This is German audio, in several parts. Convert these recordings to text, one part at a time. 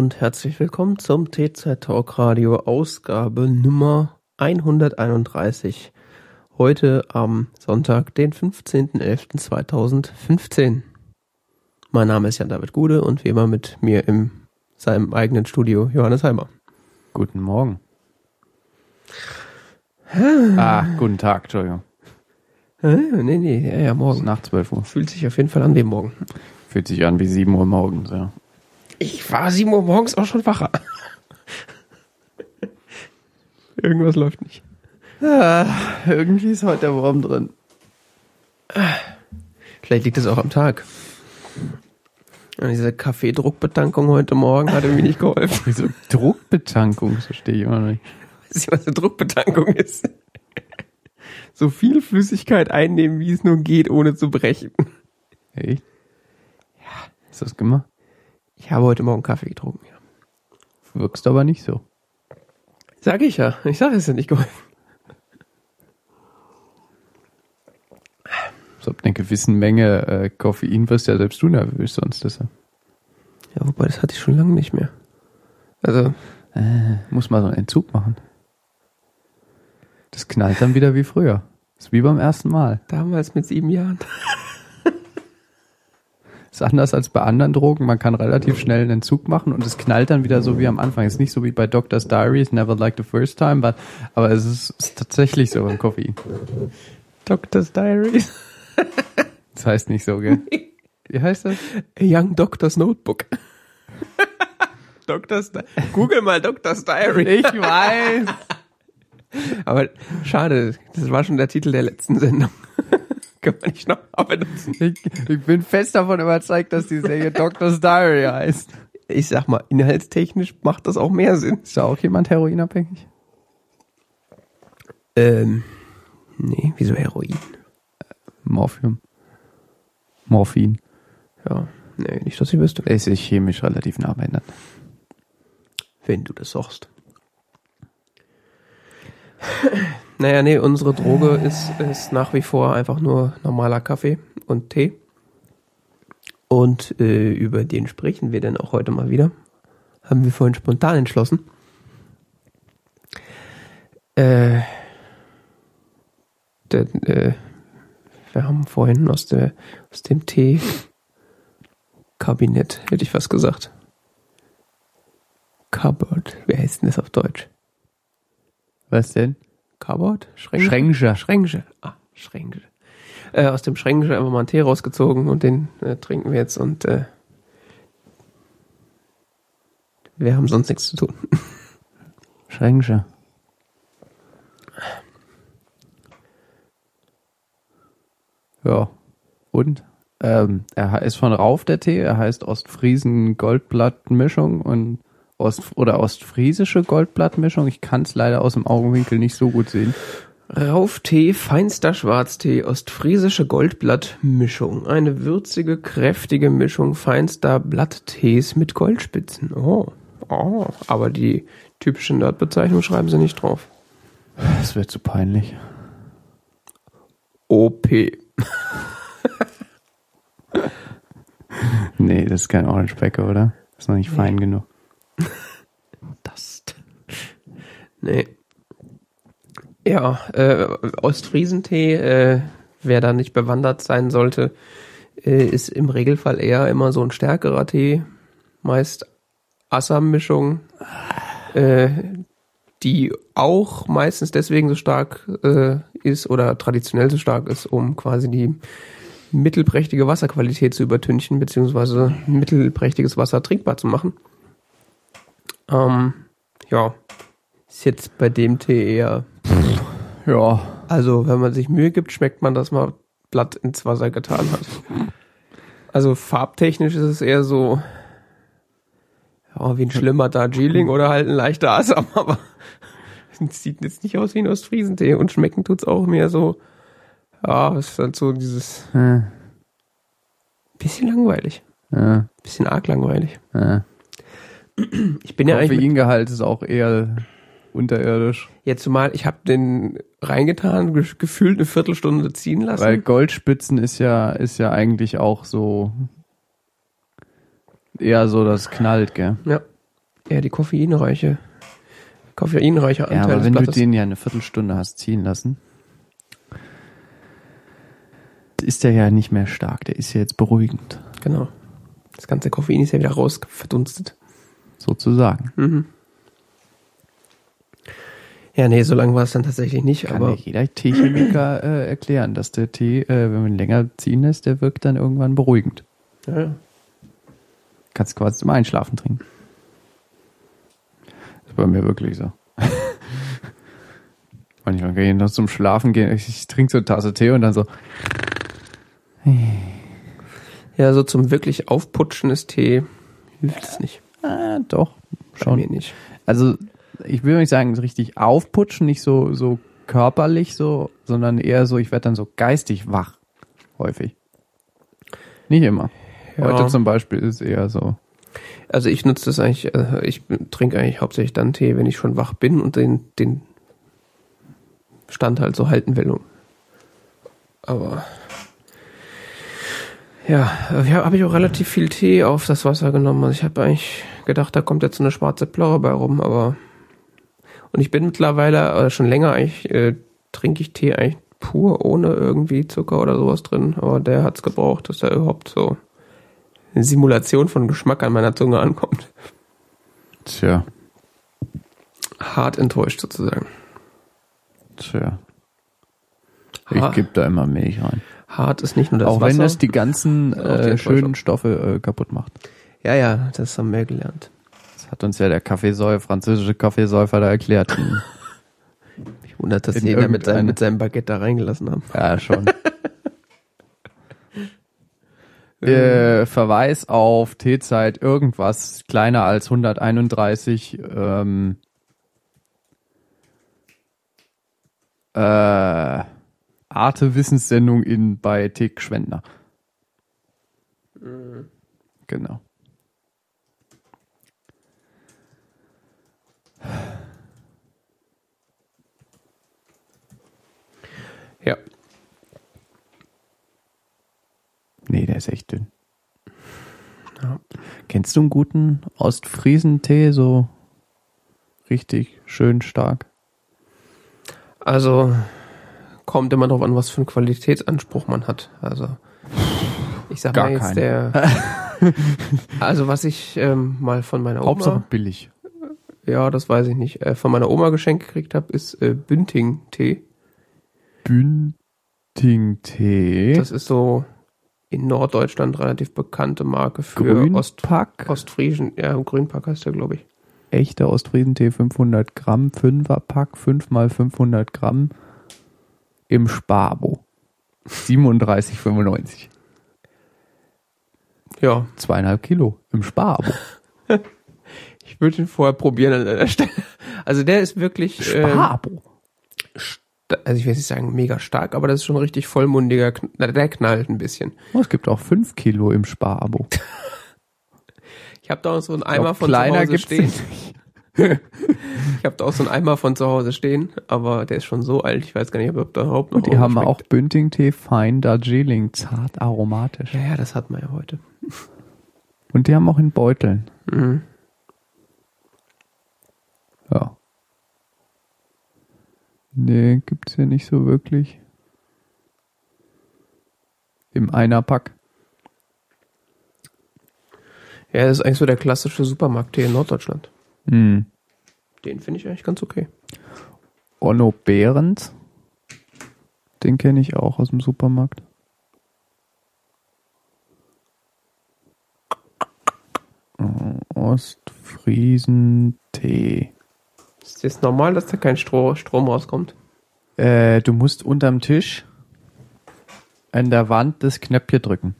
Und herzlich willkommen zum TZ Talk Radio Ausgabe Nummer 131. Heute am Sonntag, den 15.11.2015. Mein Name ist Jan David Gude und wie immer mit mir in seinem eigenen Studio Johannes Heimer. Guten Morgen. ah, guten Tag, Entschuldigung. Nee, nee, ja, ja, morgen. nach 12 Uhr. Fühlt sich auf jeden Fall an wie morgen. Fühlt sich an wie 7 Uhr morgens, ja. Ich war 7 Uhr morgens auch schon wacher. Irgendwas läuft nicht. Ah, irgendwie ist heute der Wurm drin. Vielleicht liegt es auch am Tag. Und diese Kaffeedruckbetankung heute Morgen hat irgendwie nicht geholfen. Wieso Druckbetankung, das verstehe ich immer noch nicht. Weißt du, was eine Druckbetankung ist? So viel Flüssigkeit einnehmen, wie es nur geht, ohne zu brechen. Echt? Ja. Hast du das gemacht? Ich habe heute Morgen Kaffee getrunken, ja. Wirkst aber nicht so. Sag ich ja. Ich sage, es hat nicht geholfen. So ab einer gewissen Menge äh, Koffein wirst ja selbst du nervös sonst. Deshalb. Ja, wobei, das hatte ich schon lange nicht mehr. Also, Äh, muss mal so einen Entzug machen. Das knallt dann wieder wie früher. ist wie beim ersten Mal. damals mit sieben Jahren. Ist anders als bei anderen Drogen. Man kann relativ schnell einen Entzug machen und es knallt dann wieder so wie am Anfang. Ist nicht so wie bei Doctor's Diaries, never like the first time, but, aber es ist, ist tatsächlich so beim Koffein. Doctor's Diaries. Das heißt nicht so, gell? Wie heißt das? A Young Doctor's Notebook. Doctor's Di Google mal Doctor's Diary. Ich weiß. Aber schade, das war schon der Titel der letzten Sendung. Kann man nicht noch mal benutzen. Ich, ich bin fest davon überzeugt, dass die Serie Doctor's Diary heißt. Ich sag mal, inhaltstechnisch macht das auch mehr Sinn. Ist da auch jemand heroinabhängig? Ähm, nee, wieso Heroin? Morphium. Morphin. Ja, nee, nicht, dass ich wüsste. Es ist chemisch relativ nah beieinander. Wenn du das sagst. Naja, nee, unsere Droge ist, ist nach wie vor einfach nur normaler Kaffee und Tee. Und äh, über den sprechen wir dann auch heute mal wieder. Haben wir vorhin spontan entschlossen. Äh, denn, äh, wir haben vorhin aus, der, aus dem Tee-Kabinett, hätte ich fast gesagt. Cupboard. Wie heißt denn das auf Deutsch? Was denn? Cupboard? Schränke? Schränke. Schränke. Ah, Schränke. Äh, aus dem Schränke einfach mal einen Tee rausgezogen und den äh, trinken wir jetzt und äh, wir haben sonst nichts zu tun. Schränke. Ja. Und? Ähm, er ist von Rauf der Tee, er heißt Ostfriesen Goldblattmischung und Ost oder Ostfriesische Goldblattmischung. Ich kann es leider aus dem Augenwinkel nicht so gut sehen. Rauftee, feinster Schwarztee, ostfriesische Goldblattmischung. Eine würzige, kräftige Mischung feinster Blatttees mit Goldspitzen. Oh, oh. Aber die typische Nerdbezeichnung schreiben sie nicht drauf. Das wird zu peinlich. OP. Nee, das ist kein Orange Packer, oder? Ist noch nicht fein genug. Das. Nee. Ja, äh, Ostfriesentee, äh, wer da nicht bewandert sein sollte, äh, ist im Regelfall eher immer so ein stärkerer Tee. Meist Assam-Mischung, äh, die auch meistens deswegen so stark äh, ist oder traditionell so stark ist, um quasi die mittelprächtige Wasserqualität zu übertünchen, beziehungsweise mittelprächtiges Wasser trinkbar zu machen. Ähm, ja, ist jetzt bei dem Tee eher, Ja. also wenn man sich Mühe gibt, schmeckt man, dass man Blatt ins Wasser getan hat. Also farbtechnisch ist es eher so, ja, wie ein schlimmer Darjeeling oder halt ein leichter Assam, aber es sieht jetzt nicht aus wie ein Ostfriesentee und schmecken tut's auch mehr so, ja, es ist halt so dieses Äh, bisschen langweilig, äh, bisschen arg langweilig. äh. Ich bin ja eigentlich mit, Koffeingehalt ist auch eher unterirdisch. jetzt zumal, ich habe den reingetan, ge gefühlt eine Viertelstunde ziehen lassen. Weil Goldspitzen ist ja, ist ja eigentlich auch so eher so, das knallt, gell? Ja. Eher die koffeinreiche, koffeinreiche Anteil Ja, aber wenn du den ja eine Viertelstunde hast ziehen lassen, ist der ja nicht mehr stark. Der ist ja jetzt beruhigend, Genau. Das ganze Koffein ist ja wieder raus verdunstet. sozusagen. Mhm. Ja, nee, so lange war es dann tatsächlich nicht, Kann aber ja jeder Teechemiker äh, erklären, dass der Tee, äh, wenn man länger ziehen lässt, der wirkt dann irgendwann beruhigend. ja, ja. Kannst quasi zum Einschlafen trinken. Das ist bei mir wirklich so. Manchmal kann ich noch zum Schlafen gehen. Ich, ich trinke so eine Tasse Tee und dann so, ja, so zum wirklich Aufputschen des Tee hilft es nicht. ah, doch, Bei schon. mir nicht. Also, ich will nicht sagen, so richtig aufputschen, nicht so, so körperlich so, sondern eher so, ich werde dann so geistig wach. Häufig. Nicht immer. Ja. Heute zum Beispiel ist eher so. Also ich nutze das eigentlich, äh, ich trinke eigentlich hauptsächlich dann Tee, wenn ich schon wach bin und den, den Stand halt so halten will. Aber ja, habe ich auch relativ viel Tee auf das Wasser genommen. Also ich habe eigentlich gedacht, da kommt jetzt so eine schwarze Plörre bei rum, aber und ich bin mittlerweile oder schon länger eigentlich äh, trinke ich Tee eigentlich pur ohne irgendwie Zucker oder sowas drin, aber der hat's gebraucht, dass er überhaupt so eine Simulation von Geschmack an meiner Zunge ankommt. Tja, Hart enttäuscht sozusagen. tja. Ich gebe da immer Milch rein. hart ist nicht nur das Auch Wasser. wenn das die ganzen äh, schönen Stoffe äh, kaputt macht. ja, ja, das haben wir gelernt. Das hat uns ja der Kaffeesäufer, französische Kaffeesäufer da erklärt. Ich wundert, dass sie ihn da mit seinem, mit seinem Baguette da reingelassen haben. ja, schon. äh, Verweis auf T-Zeit irgendwas kleiner als 131 ähm, äh, Arte Wissenssendung in bei Tick Schwendner. Genau. Ja. Nee, der ist echt dünn. Ja. Kennst du einen guten Ostfriesentee, so richtig schön stark? Also kommt immer drauf an, was für einen Qualitätsanspruch man hat. Also ich sag Gar mal jetzt keinen. der. also was ich ähm, mal von meiner Oma, Hauptsache billig. Ja, das weiß ich nicht, äh, von meiner Oma geschenkt gekriegt habe, ist äh, Bünding-Tee. Bünding-Tee. Das ist so in Norddeutschland relativ bekannte Marke für Ost, Grünpack. Ostfriesen. Ja, Grünpack heißt der, glaube ich. Echter Ostfriesentee 500 Gramm. 5er Pack. 5 mal 500 Gramm. Im Sparabo. 37,95. Ja, Zweieinhalb Kilo. Im Sparabo. ich würde ihn vorher probieren an der Stelle. Also der ist wirklich, ähm, Sparabo. sta- also ich will nicht sagen mega stark, aber das ist schon richtig vollmundiger, der knallt ein bisschen. Oh, es gibt auch 5 Kilo im Sparabo. Ich habe da auch so einen Eimer glaub, von kleiner zu Hause stehen. Ich habe da auch so einen Eimer von zu Hause stehen, aber der ist schon so alt, ich weiß gar nicht, ob der überhaupt noch Und die haben schmeckt. auch Bünding-Tee Fein Darjeeling. Zart aromatisch. Ja, ja, das hat man ja heute. Und die haben auch in Beuteln. Mhm. Ja. Nee, gibt's hier nicht so wirklich. Im Einerpack. Ja, das ist eigentlich so der klassische Supermarkttee in Norddeutschland. Hm. Den finde ich eigentlich ganz okay. Onno Behrens. Den kenne ich auch aus dem Supermarkt. Äh, Ostfriesentee. Ist das normal, dass da kein Stro Strom rauskommt? Äh, du musst unterm Tisch an der Wand das Knöpfchen drücken.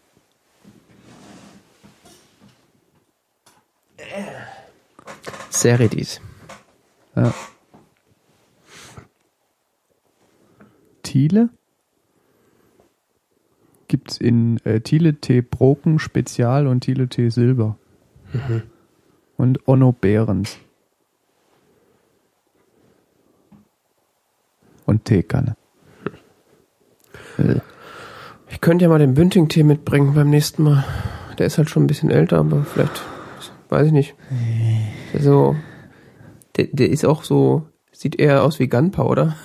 Seridis. Ja. Thiele gibt's in äh, Thiele Tee Broken Spezial und Thiele Tee Silber. Und Onno Behrens. Und Teekanne. Ich könnte ja mal den Bünding-Tee mitbringen beim nächsten Mal. Der ist halt schon ein bisschen älter, aber vielleicht weiß ich nicht. So, der, der ist auch so, sieht eher aus wie Gunpowder.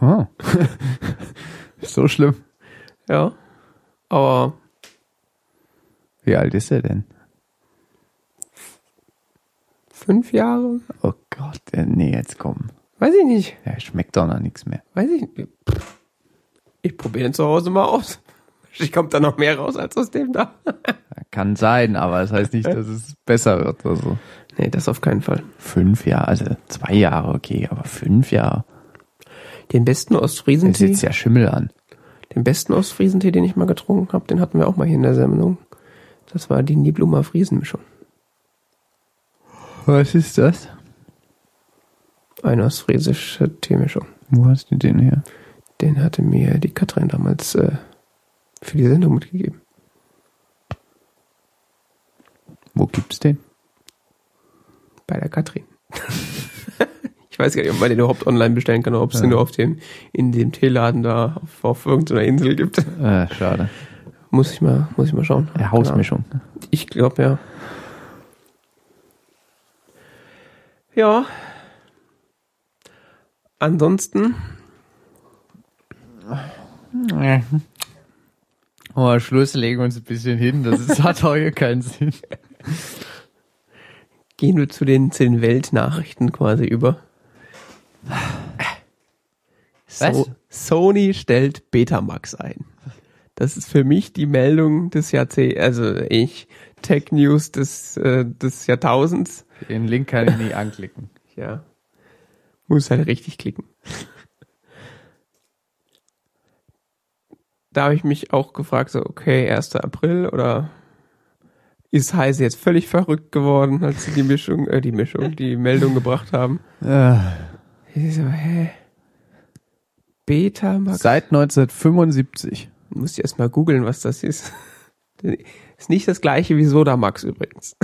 Oh. so schlimm. Ja. Aber Wie alt ist er denn? fünf Jahre? Oh Gott, äh, nee, jetzt komm. Weiß ich nicht. Ja, schmeckt doch noch nichts mehr. Weiß ich nicht. Ich probiere den zu Hause mal aus. Ich kommt da noch mehr raus als aus dem da. Kann sein, aber das heißt nicht, dass es besser wird oder so. Nee, das auf keinen Fall. Fünf Jahre, also zwei Jahre, okay, aber fünf Jahre. Den besten Ostfriesentee, sitzt ja Schimmel an. den besten Ostfriesentee, den ich mal getrunken habe, den hatten wir auch mal hier in der Sendung. Das war die Niblumer Friesenmischung. Was ist das? Eine ostfriesische Teemischung. Wo hast du den her? Den hatte mir die Katrin damals äh, für die Sendung mitgegeben. Wo gibt's den? Bei der Katrin. ich weiß gar nicht, ob man den überhaupt online bestellen kann oder ob es den nur auf dem, in dem Teeladen da auf, auf irgendeiner Insel gibt. Äh, schade. Muss ich mal, muss ich mal schauen. Ja, Hausmischung. Ich glaube, ja. Ja. Ansonsten, Oh, Schluss, legen wir uns ein bisschen hin. Das ist, hat hier keinen Sinn. gehen wir zu den, zu den Weltnachrichten quasi über. So, Sony stellt Betamax ein. Das ist für mich die Meldung des Jahrzehnts, also ich, Tech News des, äh, des Jahrtausends. Den Link kann ich nie anklicken. Ja. Muss halt richtig klicken. Da habe ich mich auch gefragt, so, okay, 1. April oder ist Heise jetzt völlig verrückt geworden, als sie die Mischung, äh, die Mischung, die Meldung gebracht haben. Äh, Ich so, hä? Betamax? Seit 1975. Muss ich erst mal googeln, was das ist. Ist nicht das gleiche wie Sodamax übrigens.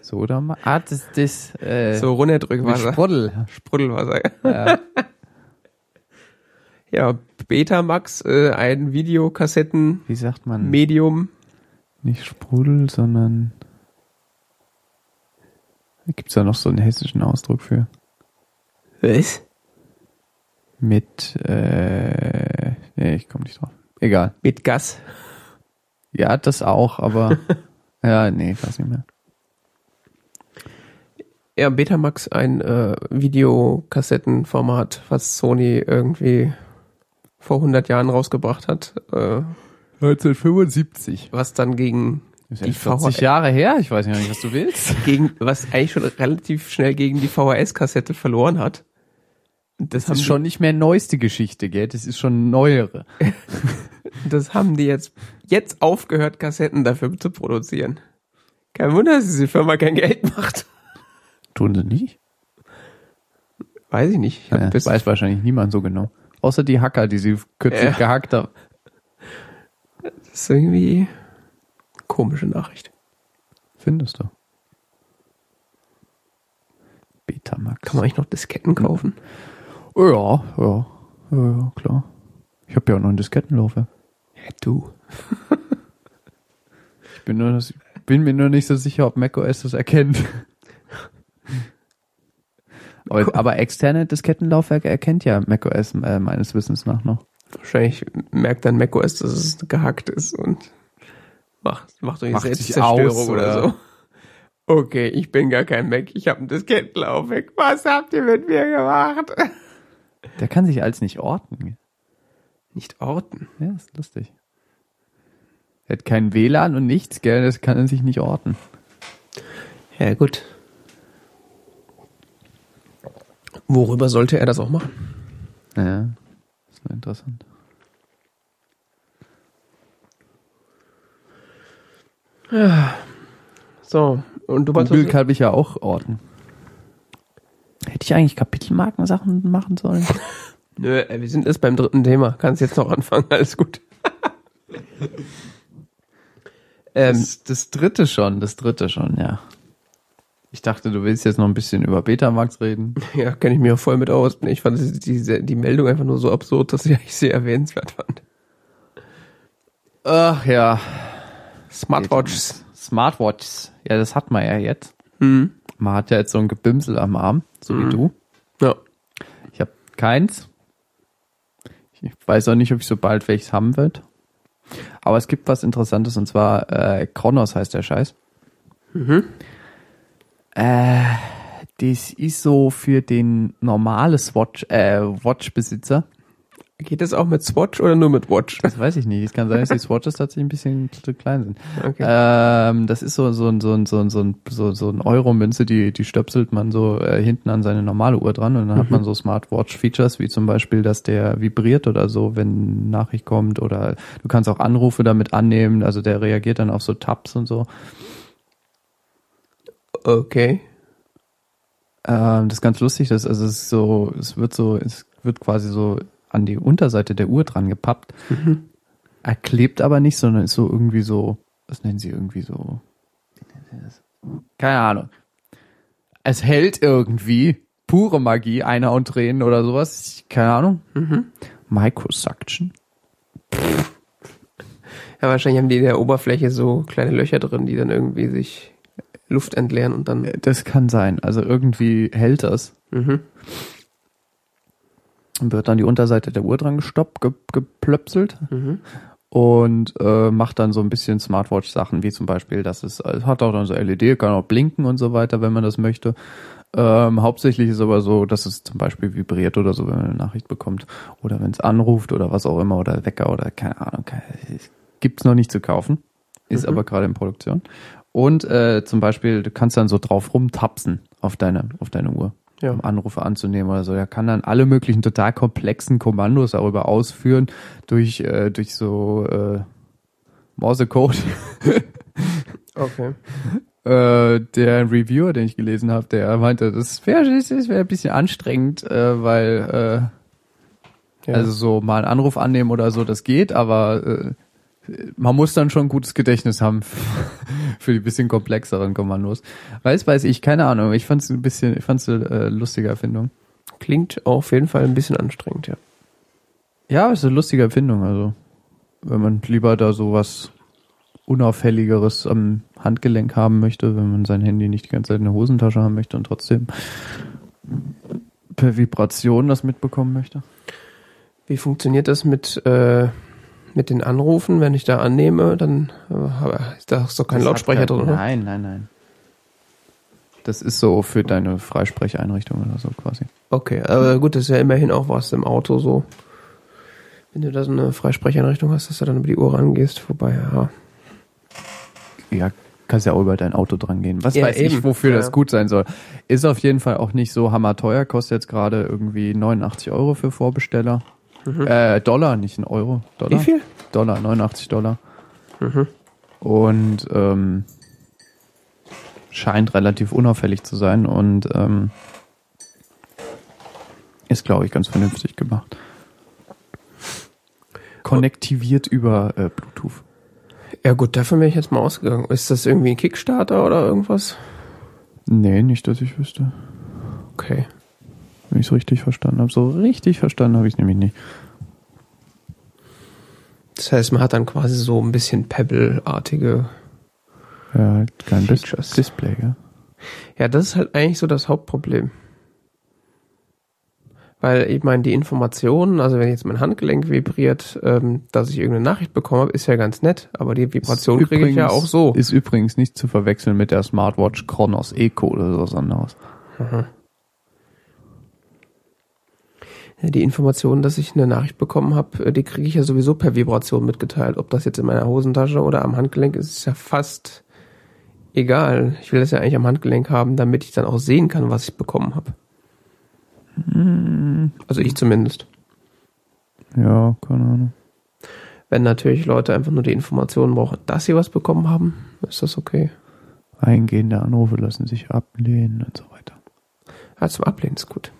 So, oder mal. Ah, das, das, äh, So mit Runnerdrückwasser. Sprudel. Sprudelwasser. Ja. Ja, Betamax, äh, ein Videokassetten Wie sagt man? Medium. Nicht Sprudel, sondern. Gibt's da noch so einen hessischen Ausdruck für? Was? Mit, äh, nee, ich komme nicht drauf. Egal. Mit Gas. Ja, das auch, aber, ja, nee, ich weiß nicht mehr. Ja, Betamax, ein äh, Videokassettenformat, was Sony irgendwie vor 100 Jahren rausgebracht hat, äh, 1975. was dann gegen Das die ist ja 40 VHS Jahre her, ich weiß nicht, was du willst. gegen was eigentlich schon relativ schnell gegen die VHS-Kassette verloren hat. Das, Das ist schon nicht mehr neueste Geschichte, gell? Das ist schon neuere. die, das haben die jetzt jetzt aufgehört, Kassetten dafür zu produzieren. Kein Wunder, dass diese Firma kein Geld macht. Tun sie nicht? Weiß ich nicht. Ich Ja, das weiß wahrscheinlich niemand so genau. Außer die Hacker, die sie kürzlich Ja. gehackt haben. das ist irgendwie komische Nachricht. Findest du? Betamax. Kann man eigentlich noch Disketten kaufen? Oh, ja, ja, ja, klar. Ich habe ja auch noch ein Diskettenlaufwerk. Ja, du. Ich bin, nur, bin mir nur nicht so sicher, ob macOS das erkennt. Aber, aber externe Diskettenlaufwerke erkennt ja macOS äh, meines Wissens nach noch. Wahrscheinlich merkt dann macOS, dass es gehackt ist und macht, macht euch Selbstzerstörung oder, oder? so. Okay, ich bin gar kein Mac, ich habe ein Diskettenlaufwerk. Was habt ihr mit mir gemacht? Der kann sich als nicht orten. Nicht orten. Ja, ist lustig. Er hat kein WLAN und nichts, gell? Das kann er sich nicht orten. Ja, gut. Worüber sollte er das auch machen? Ja, ist nur interessant. So, und du Google wolltest... kann ich ja auch orten. Hätte ich eigentlich Kapitelmarken-Sachen machen sollen? Nö, ey, wir sind erst beim dritten Thema. Kannst jetzt noch anfangen, alles gut. ähm, Das, das dritte schon, das dritte schon, ja. Ich dachte, du willst jetzt noch ein bisschen über Betamax reden. ja, kenne ich mich auch voll mit aus. Ich fand die, die Meldung einfach nur so absurd, dass ich sehr erwähnenswert fand. Ach ja. Smartwatches Smartwatches, ja, das hat man ja jetzt. Mhm. Man hat ja jetzt so ein Gebimsel am Arm, so wie du. Ja. Ich habe keins. Ich weiß auch nicht, ob ich so bald welches haben wird. Aber es gibt was Interessantes und zwar äh, Kronos heißt der Scheiß. Äh, das ist so für den normales Watch, äh, Watch-Besitzer. Geht das auch mit Swatch oder nur mit Watch? Das weiß ich nicht. Es kann sein, dass die Swatches tatsächlich ein bisschen zu klein sind. Okay. Ähm, das ist so so ein so ein so ein so ein so, so ein Euro-Münze, die die stöpselt man so äh, hinten an seine normale Uhr dran und dann hat man so Smartwatch-Features wie zum Beispiel, dass der vibriert oder so, wenn Nachricht kommt oder du kannst auch Anrufe damit annehmen. Also der reagiert dann auf so Tabs und so. Okay. Ähm, das ist ganz lustig. Das also es ist so, es wird so, es wird quasi so an die Unterseite der Uhr dran gepappt. Er klebt aber nicht, sondern ist so irgendwie so, was nennen sie irgendwie so? Keine Ahnung. Es hält irgendwie pure Magie, einer und Tränen oder sowas. Keine Ahnung. Microsuction. Ja, wahrscheinlich haben die in der Oberfläche so kleine Löcher drin, die dann irgendwie sich Luft entleeren und dann. Das kann sein. Also irgendwie hält das. Mhm. Und wird dann die Unterseite der Uhr dran gestoppt, ge geplöpselt. Mhm. und äh, macht dann so ein bisschen Smartwatch-Sachen, wie zum Beispiel, dass es, es hat auch dann so LED, kann auch blinken und so weiter, wenn man das möchte. Ähm, hauptsächlich ist aber so, dass es zum Beispiel vibriert oder so, wenn man eine Nachricht bekommt oder wenn es anruft oder was auch immer oder Wecker oder keine Ahnung, gibt's noch nicht zu kaufen, ist Mhm. aber gerade in Produktion. Und äh, zum Beispiel, du kannst dann so drauf rumtapsen auf deine auf deine Uhr Ja. um Anrufe anzunehmen oder so. Er kann dann alle möglichen total komplexen Kommandos darüber ausführen durch äh, durch so äh, Morsecode. Okay. äh, der Reviewer, den ich gelesen habe, der meinte, das wäre das wär ein bisschen anstrengend, äh, weil äh, Ja. also so mal einen Anruf annehmen oder so, das geht, aber äh, man muss dann schon ein gutes Gedächtnis haben für die bisschen komplexeren Kommandos. Weiß, weiß ich, keine Ahnung. Ich fand es ein bisschen, ich fand es eine äh, lustige Erfindung. Klingt auf jeden Fall ein bisschen anstrengend, ja. Ja, ist eine lustige Erfindung. Also, wenn man lieber da so was Unauffälligeres am Handgelenk haben möchte, wenn man sein Handy nicht die ganze Zeit in der Hosentasche haben möchte und trotzdem per Vibration das mitbekommen möchte. Wie funktioniert das mit, äh, mit den Anrufen? Wenn ich da annehme, dann äh, ist da doch kein Das Lautsprecher drin, oder? Nein, nein, nein. Das ist so für deine Freisprecheinrichtung oder so quasi. Okay, aber gut, das ist ja immerhin auch was im Auto so. Wenn du da so eine Freisprecheinrichtung hast, dass du dann über die Uhr rangehst, wobei, ja. Ja, kannst ja auch über dein Auto dran gehen. Was Ja, weiß ich, eben. wofür Ja. das gut sein soll. Ist auf jeden Fall auch nicht so hammerteuer, kostet jetzt gerade irgendwie 89 Euro für Vorbesteller. Äh, Dollar, nicht ein Euro. Dollar? Wie viel? Dollar, 89 Dollar. Mhm. Und ähm, scheint relativ unauffällig zu sein und ähm, ist, glaube ich, ganz vernünftig gemacht. Konnektiviert über äh, Bluetooth. Ja gut, davon bin ich jetzt mal ausgegangen. Ist das irgendwie ein Kickstarter oder irgendwas? Nee, nicht, dass ich wüsste. Okay. Wenn ich es richtig verstanden habe. So richtig verstanden habe ich es nämlich nicht. Das heißt, man hat dann quasi so ein bisschen Pebble-artige. Ja, halt kein Features. Display, gell? Ja, das ist halt eigentlich so das Hauptproblem. Weil ich meine, die Informationen, also wenn jetzt mein Handgelenk vibriert, ähm, dass ich irgendeine Nachricht bekommen habe, ist ja ganz nett, aber die Vibration kriege ich ja auch so. Ist übrigens nicht zu verwechseln mit der Smartwatch Chronos Eco oder sowas anderes. Ja, die Information, dass ich eine Nachricht bekommen habe, äh, die kriege ich ja sowieso per Vibration mitgeteilt. Ob das jetzt in meiner Hosentasche oder am Handgelenk ist, ist ja fast egal. Ich will das ja eigentlich am Handgelenk haben, damit ich dann auch sehen kann, was ich bekommen habe. Also ich zumindest. Ja, keine Ahnung. Wenn natürlich Leute einfach nur die Informationen brauchen, dass sie was bekommen haben, ist das okay. Eingehende Anrufe lassen sich ablehnen und so weiter. Ja, zum Ablehnen ist gut.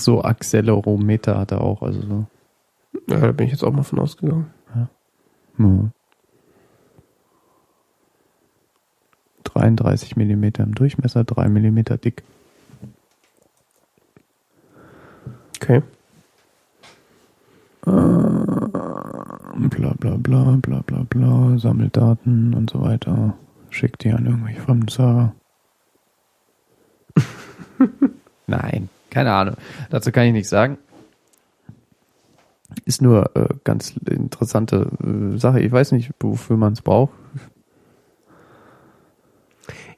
Ach so, Accelerometer hat er auch, also so. Ja, da bin ich jetzt auch mal von ausgegangen. Ja. 33 Millimeter im Durchmesser, 3 Millimeter dick. Okay. Bla bla bla bla bla bla, sammelt Daten und so weiter. Schickt die an irgendwelche fremden Server. Nein, keine Ahnung. Dazu kann ich nichts sagen. Ist nur äh, ganz interessante äh, Sache. Ich weiß nicht, wofür man es braucht.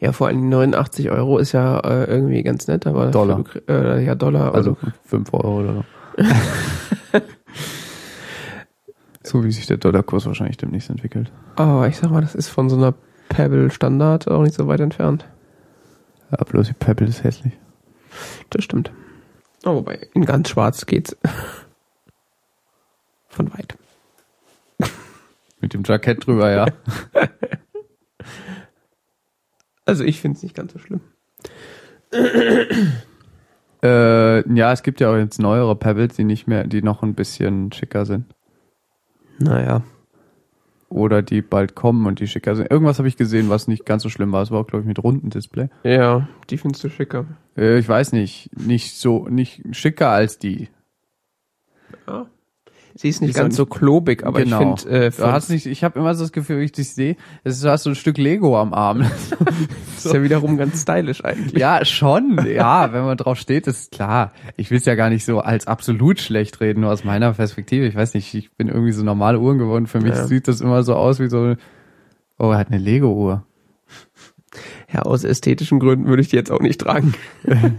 Ja, vor allem 89 Euro ist ja äh, irgendwie ganz nett, aber Dollar. Für, äh, ja, Dollar. Also Also, 5 Euro oder so. so wie sich der Dollarkurs wahrscheinlich demnächst entwickelt. aber ich sag mal, das ist von so einer Pebble Standard auch nicht so weit entfernt. Ja, bloß die Pebble ist hässlich. Das stimmt. Oh, wobei, in ganz schwarz geht's. Von weit. Mit dem Jackett drüber, ja. Also ich finde es nicht ganz so schlimm. äh, ja, es gibt ja auch jetzt neuere Pebbles, die nicht mehr, die noch ein bisschen schicker sind. Naja. Oder die bald kommen und die schicker sind. Irgendwas habe ich gesehen, was nicht ganz so schlimm war. Es war auch, glaube ich, mit runden Display. Ja, die findest du schicker. Äh, ich weiß nicht. Nicht so, nicht schicker als die. Ja. Sie ist nicht Ist ganz so klobig, aber Genau. ich finde, äh, Du hast nicht, ich habe immer so das Gefühl, wenn ich dich sehe, du hast so ein Stück Lego am Arm. ist ja wiederum ganz stylisch eigentlich. Ja, schon. Ja, wenn man drauf steht, ist klar. Ich will es ja gar nicht so als absolut schlecht reden, nur aus meiner Perspektive. Ich weiß nicht, ich bin irgendwie so normale Uhren geworden. Für mich Ja. sieht das immer so aus wie so, oh, er hat eine Lego-Uhr. Ja, aus ästhetischen Gründen würde ich die jetzt auch nicht tragen.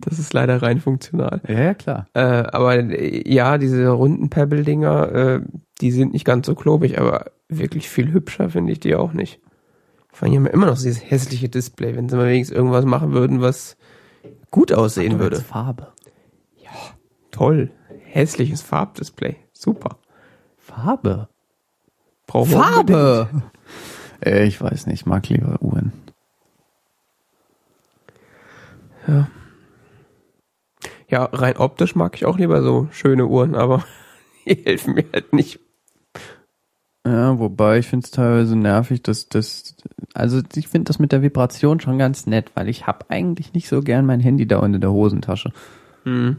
das ist leider rein funktional. Ja, ja, klar. Äh, aber äh, ja, diese runden Pebble-Dinger, äh, die sind nicht ganz so klobig, aber wirklich viel hübscher finde ich die auch nicht. Vor allem haben wir immer noch dieses hässliche Display, wenn sie mal wenigstens irgendwas machen würden, was gut aussehen würde. Farbe. Toll. Hässliches Farbdisplay. Super. Farbe? Brauchen Farbe! Äh, ich weiß nicht, ich mag lieber Uhren. unbedingt. Ja, rein optisch mag ich auch lieber so schöne Uhren, aber die helfen mir halt nicht. Ja, wobei ich finde es teilweise nervig, dass das, also ich finde das mit der Vibration schon ganz nett, weil ich habe eigentlich nicht so gern mein Handy da unter der Hosentasche. Hm,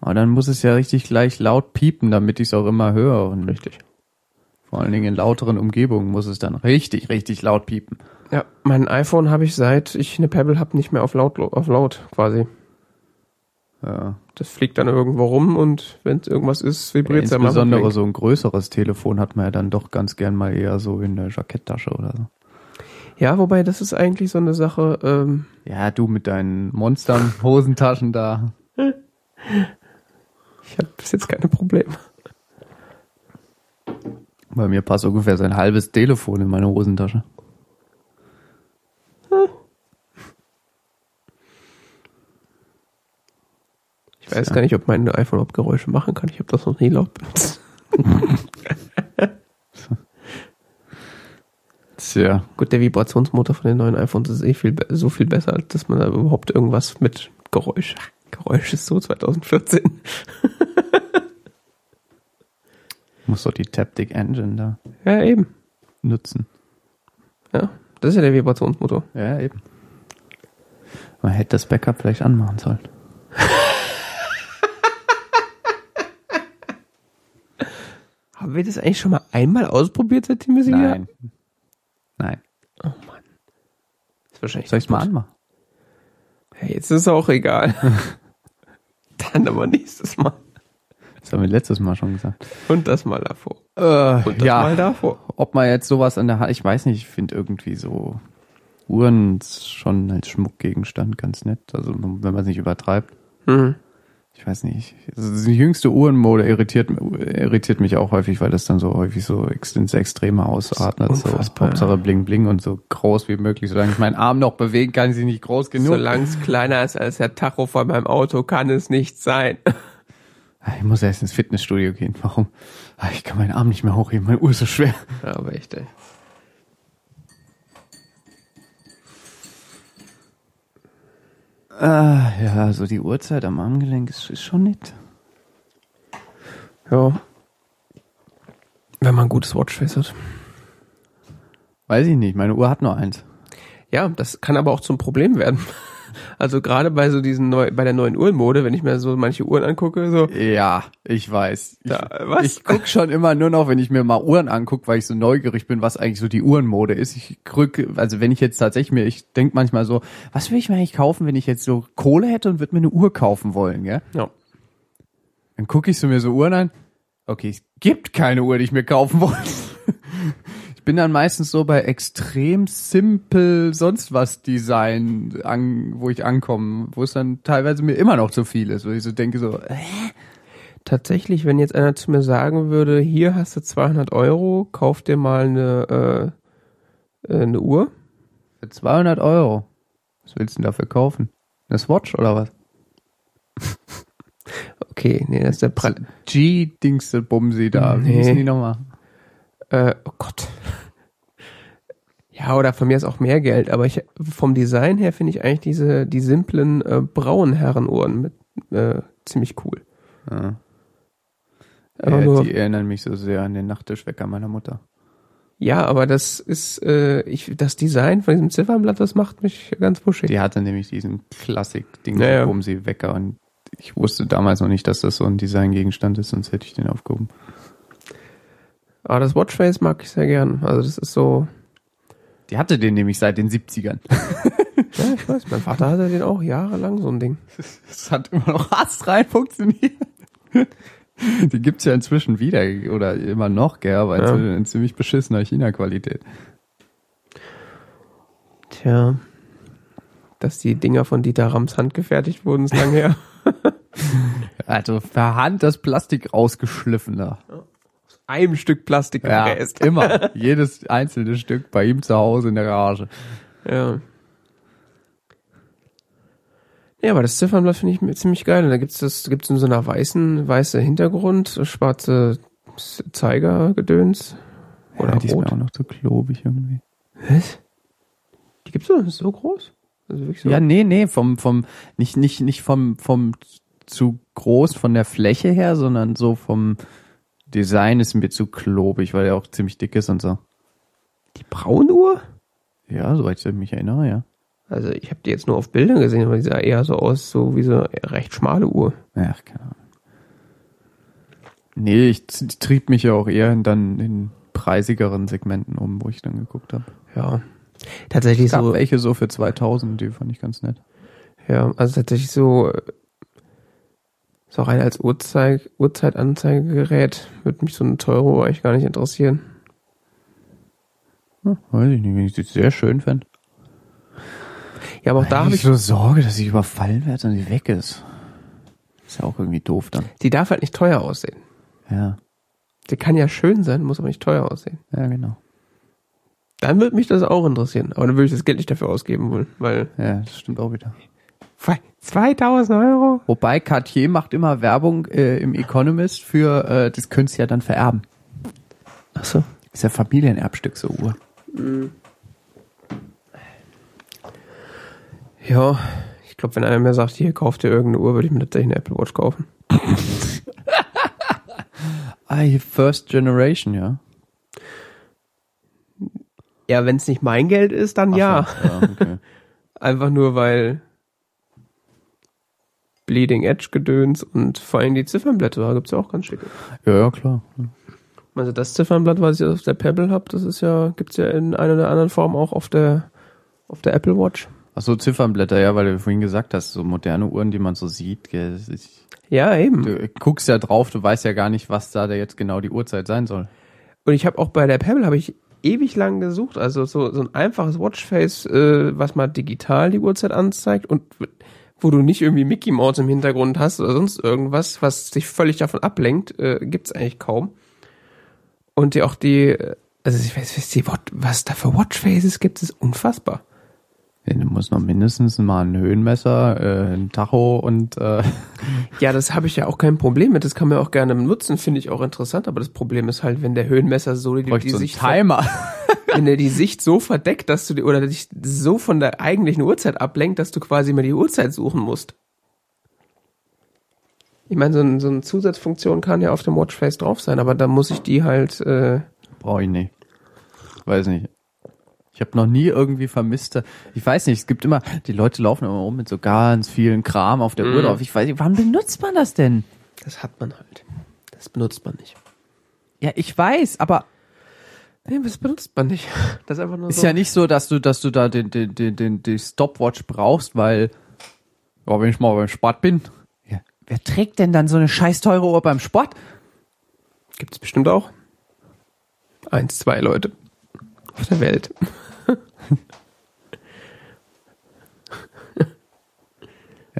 Aber dann muss es ja richtig gleich laut piepen, damit ich es auch immer höre. Und richtig. vor allen Dingen in lauteren Umgebungen muss es dann richtig, richtig laut piepen. Ja, mein iPhone habe ich seit ich eine Pebble habe nicht mehr auf laut auf laut quasi. Ja. Das fliegt dann irgendwo rum und wenn irgendwas ist, vibriert es ja Insbesondere mal. so ein größeres Telefon hat man ja dann doch ganz gern mal eher so in der Jacketttasche oder so. Ja, wobei das ist eigentlich so eine Sache. Ähm, Ja, du mit deinen Monster-Hosentaschen da. ich habe bis jetzt keine Probleme. Bei mir passt ungefähr sein halbes Telefon in meine Hosentasche. Ich weiß Ja. gar nicht, ob mein iPhone überhaupt Geräusche machen kann. Ich habe das noch nie laut benutzt. Tja. Gut, der Vibrationsmotor von den neuen iPhones ist eh viel so viel besser, als dass man da überhaupt irgendwas mit Geräusch. Geräusch ist so 2014. Muss doch die Taptic Engine da Ja, eben. nutzen. Ja, das ist ja der Vibrationsmotor. Ja, eben. Man hätte das Backup vielleicht anmachen sollen. Haben wir das eigentlich schon mal einmal ausprobiert, seitdem wir sie Nein. Nein. Oh Mann. Ist wahrscheinlich Soll ich mal anmachen? Hey, jetzt ist es auch egal. Dann aber nächstes Mal. Das haben wir letztes Mal schon gesagt. Und das mal davor. Äh, Und das mal davor. Ob man jetzt sowas an der Hand, ich weiß nicht, ich finde irgendwie so Uhren schon als Schmuckgegenstand ganz nett. Also wenn man es nicht übertreibt. Mhm. Ich weiß nicht. Also die jüngste Uhrenmode irritiert, irritiert mich auch häufig, weil das dann so häufig so ins Extreme ausatmet. So Hauptsache bling bling und so groß wie möglich. Solange ich meinen Arm noch bewegen kann, ist sie nicht groß genug. Solange es kleiner ist als der Tacho von meinem Auto, kann es nicht sein. Ich muss erst ins Fitnessstudio gehen. Warum? Ah, Ich kann meinen Arm nicht mehr hochheben, meine Uhr ist so schwer. Aber echt, ey. Ah, ja, so die Uhrzeit am Armgelenk ist, ist schon nett. Ja. Wenn man ein gutes Watchface hat. Weiß ich nicht, meine Uhr hat nur eins. Ja, das kann aber auch zum Problem werden. Also gerade bei so diesen neu, bei der neuen Uhrenmode, wenn ich mir so manche Uhren angucke, so Ja, ich weiß. Ich, Da, was? ich guck schon immer nur noch, wenn ich mir mal Uhren anguck, weil ich so neugierig bin, was eigentlich so die Uhrenmode ist. Ich krück, also wenn ich jetzt tatsächlich mir, ich denk manchmal so, was will ich mir eigentlich kaufen, wenn ich jetzt so Kohle hätte und würde mir eine Uhr kaufen wollen, gell? ja. Dann gucke ich so mir so Uhren an. Okay, es gibt keine Uhr, die ich mir kaufen wollte. Ich bin dann meistens so bei extrem simpel sonst was Design, an, wo ich ankomme, wo es dann teilweise mir immer noch zu viel ist, wo ich so denke so, äh, Tatsächlich, wenn jetzt einer zu mir sagen würde, hier hast du 200 Euro, kauf dir mal eine, äh, äh, eine Uhr. für 200 Euro. Was willst du denn dafür kaufen? Eine Swatch oder was? Okay, nee, das ist der Pre G-Dingste Bumsi da. Wie Nee. hießen die nochmal? äh, Oh Gott. Ja, oder von mir ist auch mehr Geld, aber ich vom Design her finde ich eigentlich diese die simplen äh, braunen Herrenuhren mit äh, ziemlich cool. Ja. Aber ja, nur, die erinnern mich so sehr an den Nachttischwecker meiner Mutter. ja, aber das ist äh, ich das Design von diesem Ziffernblatt, das macht mich ganz wuschig. Die hatte nämlich diesen Klassik-Ding Ja, ja. Bumsi-Wecker und ich wusste damals noch nicht, dass das so ein Designgegenstand ist, sonst hätte ich den aufgehoben. Aber das Watchface mag ich sehr gern. Also das ist so, Die hatte den nämlich seit den 70ern. ja, ich weiß, mein Vater hatte den auch jahrelang so ein Ding. Das hat immer noch astrein funktioniert. Die gibt's ja inzwischen wieder oder immer noch, gell, aber Ja. in ziemlich beschissener China-Qualität. Tja. Dass die Dinger von Dieter Rams handgefertigt wurden, ist lang her. Also per Hand das Plastik rausgeschliffen da. Einem Stück Plastik Ja, gefräst. immer. Jedes einzelne Stück bei ihm zu Hause in der Garage. Ja. Ja, aber das Ziffernblatt finde ich ziemlich geil. Da gibt's das, gibt's in so einer weißen, weiße Hintergrund, schwarze Zeigergedöns. Oder ja, die ist rot. mir auch noch zu klobig irgendwie. Was? Die gibt's doch so groß? Also so? Ja, nee, nee, vom, vom, nicht, nicht, nicht vom, vom zu groß von der Fläche her, sondern so vom Design ist mir zu klobig, weil er auch ziemlich dick ist und so. die Braunuhr? Ja, soweit ich mich erinnere, ja. Also ich habe die jetzt nur auf Bildern gesehen, aber die sah eher so aus, so wie so eine recht schmale Uhr. Ach, keine Ahnung. Nee, ich trieb mich ja auch eher in, dann in preisigeren Segmenten um, wo ich dann geguckt habe. Ja. Tatsächlich Es gab so, welche so für 2000, die fand ich ganz nett. ja, also tatsächlich so, äh, so rein als Uhrzeig, Uhrzeitanzeigegerät würde mich so eine teure Uhr eigentlich gar nicht interessieren. Hm, weiß ich nicht, wenn ich die sehr schön fände. Ja, aber auch da habe ich, so Sorge, dass ich überfallen werde und die weg ist. Ist ja auch irgendwie doof dann. die darf halt nicht teuer aussehen. Ja, Die kann ja schön sein, muss aber nicht teuer aussehen. ja, genau. Dann würde mich das auch interessieren. Aber dann würde ich das Geld nicht dafür ausgeben wollen, weil Ja, das stimmt auch wieder. 2000 Euro? Wobei Cartier macht immer Werbung äh, im Economist für, äh, das könntest du ja dann vererben. Ach so. Ist ja Familienerbstück, so Uhr. Ja, ich glaube, wenn einer mir sagt, hier kauft dir irgendeine Uhr, würde ich mir tatsächlich eine Apple Watch kaufen. Hier First Generation, ja. Ja, wenn es nicht mein Geld ist, dann ja. Ach so, ja okay. Einfach nur, weil Bleeding Edge Gedöns und vor allem die Ziffernblätter, da gibt's ja auch ganz schicke. ja, ja, klar. Also das Ziffernblatt, was ich auf der Pebble hab, das ist ja, gibt's ja in einer oder anderen Form auch auf der auf der Apple Watch. Ach so, Ziffernblätter, ja, weil du vorhin gesagt hast, so moderne Uhren, die man so sieht, gell, ist, Ja, eben. du guckst ja drauf, du weißt ja gar nicht, was da der jetzt genau die Uhrzeit sein soll. Und ich habe auch bei der Pebble habe ich ewig lang gesucht, also so so ein einfaches Watchface, äh, was mal digital die Uhrzeit anzeigt und wo du nicht irgendwie Mickey Mouse im Hintergrund hast oder sonst irgendwas, was dich völlig davon ablenkt, äh, gibt's eigentlich kaum. Und die auch die, äh, also ich weiß, Wat- was da für Watchfaces gibt, ist unfassbar. Ja, du musst noch mindestens mal ein Höhenmesser, äh, ein Tacho und äh, Ja, das habe ich ja auch kein Problem mit. Das kann man auch gerne nutzen, finde ich auch interessant. Aber das Problem ist halt, wenn der Höhenmesser so die, die so Sicht Timer. wenn er die Sicht so verdeckt, dass du die, oder dich so von der eigentlichen Uhrzeit ablenkt, dass du quasi mal die Uhrzeit suchen musst. Ich meine, so, ein, so eine Zusatzfunktion kann ja auf dem Watchface drauf sein, aber da muss ich die halt, äh, Brauche ich nicht. Weiß nicht. Ich habe noch nie irgendwie vermisste. Ich weiß nicht, es gibt immer, die Leute laufen immer rum mit so ganz vielen Kram auf der Uhr drauf. Ich weiß nicht, wann benutzt man das denn? Das hat man halt. Das benutzt man nicht. Ja, ich weiß, aber Nee, das benutzt man nicht. Das ist einfach nur ist so. ja nicht so, dass du, dass du da den, den, den, den, die Stopwatch brauchst, weil, ja, wenn ich mal beim Sport bin. Ja. Wer trägt denn dann so eine scheiß teure Uhr beim Sport? Gibt's bestimmt auch. Eins, zwei Leute auf der Welt.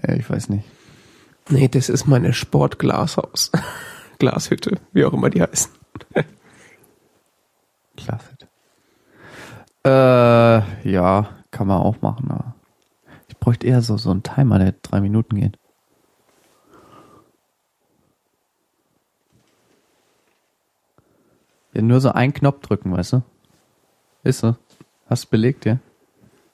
Ja, ich weiß nicht. Nee, das ist meine Sportglashaus. Glashütte, wie auch immer die heißen. Klasse. Äh, ja, kann man auch machen, aber ich bräuchte eher so, so einen Timer, der drei Minuten geht. Ja, nur so einen Knopf drücken, weißt du? Ist so. Hast du belegt, ja?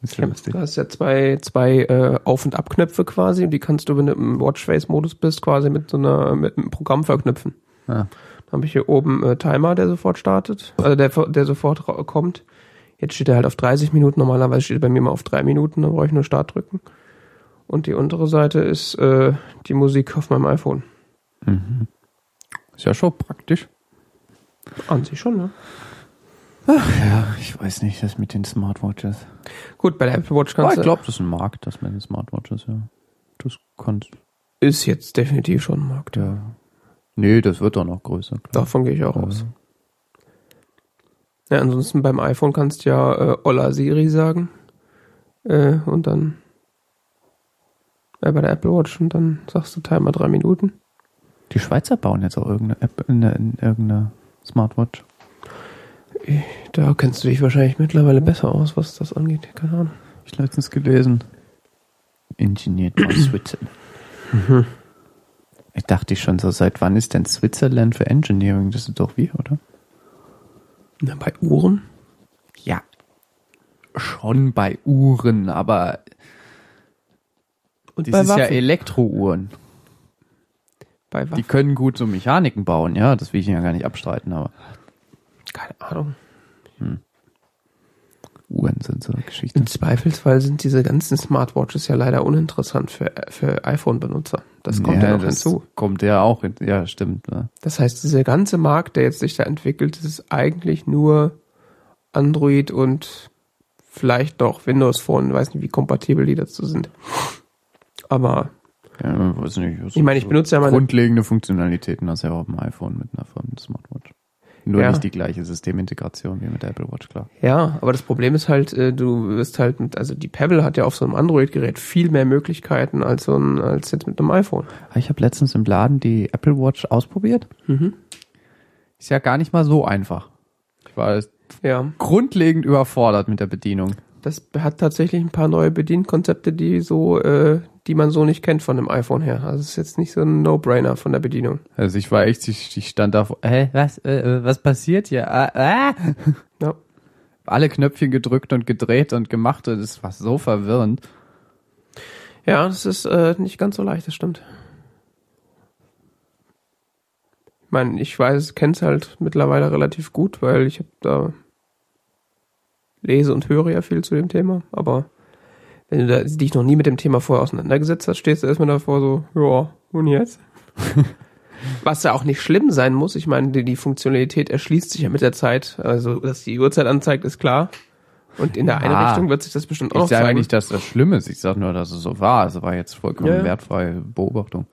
Ist ja lustig. Du hast ja zwei, zwei äh, Auf- und Abknöpfe quasi und die kannst du, wenn du im Watchface-Modus bist, quasi mit so einer mit einem Programm verknüpfen. Ja. Dann habe ich hier oben äh, Timer, der sofort startet, also der, der sofort kommt. Jetzt steht er halt auf 30 Minuten, normalerweise steht er bei mir mal auf drei Minuten, dann brauche ich nur Start drücken. Und die untere Seite ist äh, die Musik auf meinem iPhone. Ist ja schon praktisch. An sich schon, ne? Ja, ich weiß nicht, das mit den Smartwatches. Gut, bei der Apple Watch kannst ich du. glaube, das ist ein Markt, das mit den Smartwatches, ja. Das kannst, Ist jetzt definitiv schon ein Markt. ja. Nee, das wird doch noch größer. Klar. Davon gehe ich auch aus. Ja, ansonsten beim iPhone kannst du ja äh, Olla Siri sagen. Äh, und dann äh, bei der Apple Watch und dann sagst du Timer drei Minuten. Die Schweizer bauen jetzt auch irgendeine App in irgendeine Smartwatch. Da kennst du dich wahrscheinlich mittlerweile besser aus, was das angeht. Keine Ahnung. Ich letztens gelesen. Ingeniert aus Switzerland. Ich dachte ich schon so, seit wann ist denn Switzerland für Engineering? Das sind doch wir, oder? Na, bei Uhren? Ja. Schon bei Uhren, aber Und das bei ist ja Waffen. Elektrouhren. bei Die Waffen. können gut so Mechaniken bauen, ja, das will ich ja gar nicht abstreiten, aber Keine Ahnung. Uhren sind so eine Geschichte. Im Zweifelsfall sind diese ganzen Smartwatches ja leider uninteressant für, für iPhone-Benutzer. Das kommt ja, noch das hinzu. Kommt ja auch, ja, stimmt. Ja. Das heißt, dieser ganze Markt, der jetzt sich da entwickelt, ist eigentlich nur Android und vielleicht noch Windows Phone. Ich weiß nicht, wie kompatibel die dazu sind. Aber Ja, weiß nicht. ich meine, ich benutze ja meine, grundlegende Funktionalitäten hast ja auch auf dem iPhone mit einer Smartwatch. Nur Ja. nicht die gleiche Systemintegration wie mit der Apple Watch, klar. ja, aber das Problem ist halt, äh, du wirst halt mit, also die Pebble hat ja auf so einem Android-Gerät viel mehr Möglichkeiten als so ein, als jetzt mit einem iPhone. Ich habe letztens im Laden die Apple Watch ausprobiert. Mhm. Ist ja gar nicht mal so einfach. Ich war Ja, grundlegend überfordert mit der Bedienung. das hat tatsächlich ein paar neue Bedienkonzepte, die so, äh, die man so nicht kennt von dem iPhone her. Also es ist jetzt nicht so ein No-Brainer von der Bedienung. Also ich war echt, ich, ich stand da vor, hä, was, äh, was passiert hier? Ah, ah. Ja. Alle Knöpfchen gedrückt und gedreht und gemacht und es war so verwirrend. Ja, das ist äh, nicht ganz so leicht, das stimmt. Ich meine, ich weiß, kenn's halt mittlerweile relativ gut, weil ich habe da lese und höre ja viel zu dem Thema, aber wenn du dich noch nie mit dem Thema vorher auseinandergesetzt hast, stehst du erstmal davor so, ja, und jetzt? Was ja auch nicht schlimm sein muss. Ich meine, die, die Funktionalität erschließt sich ja mit der Zeit. Also, dass die Uhrzeit anzeigt, ist klar. Und in der Ja. einen Richtung wird sich das bestimmt auch Ich noch sage zeigen. nicht, dass das schlimm ist. Ich sage nur, dass es so war. Es war jetzt vollkommen Ja, ja. wertfreie Beobachtung.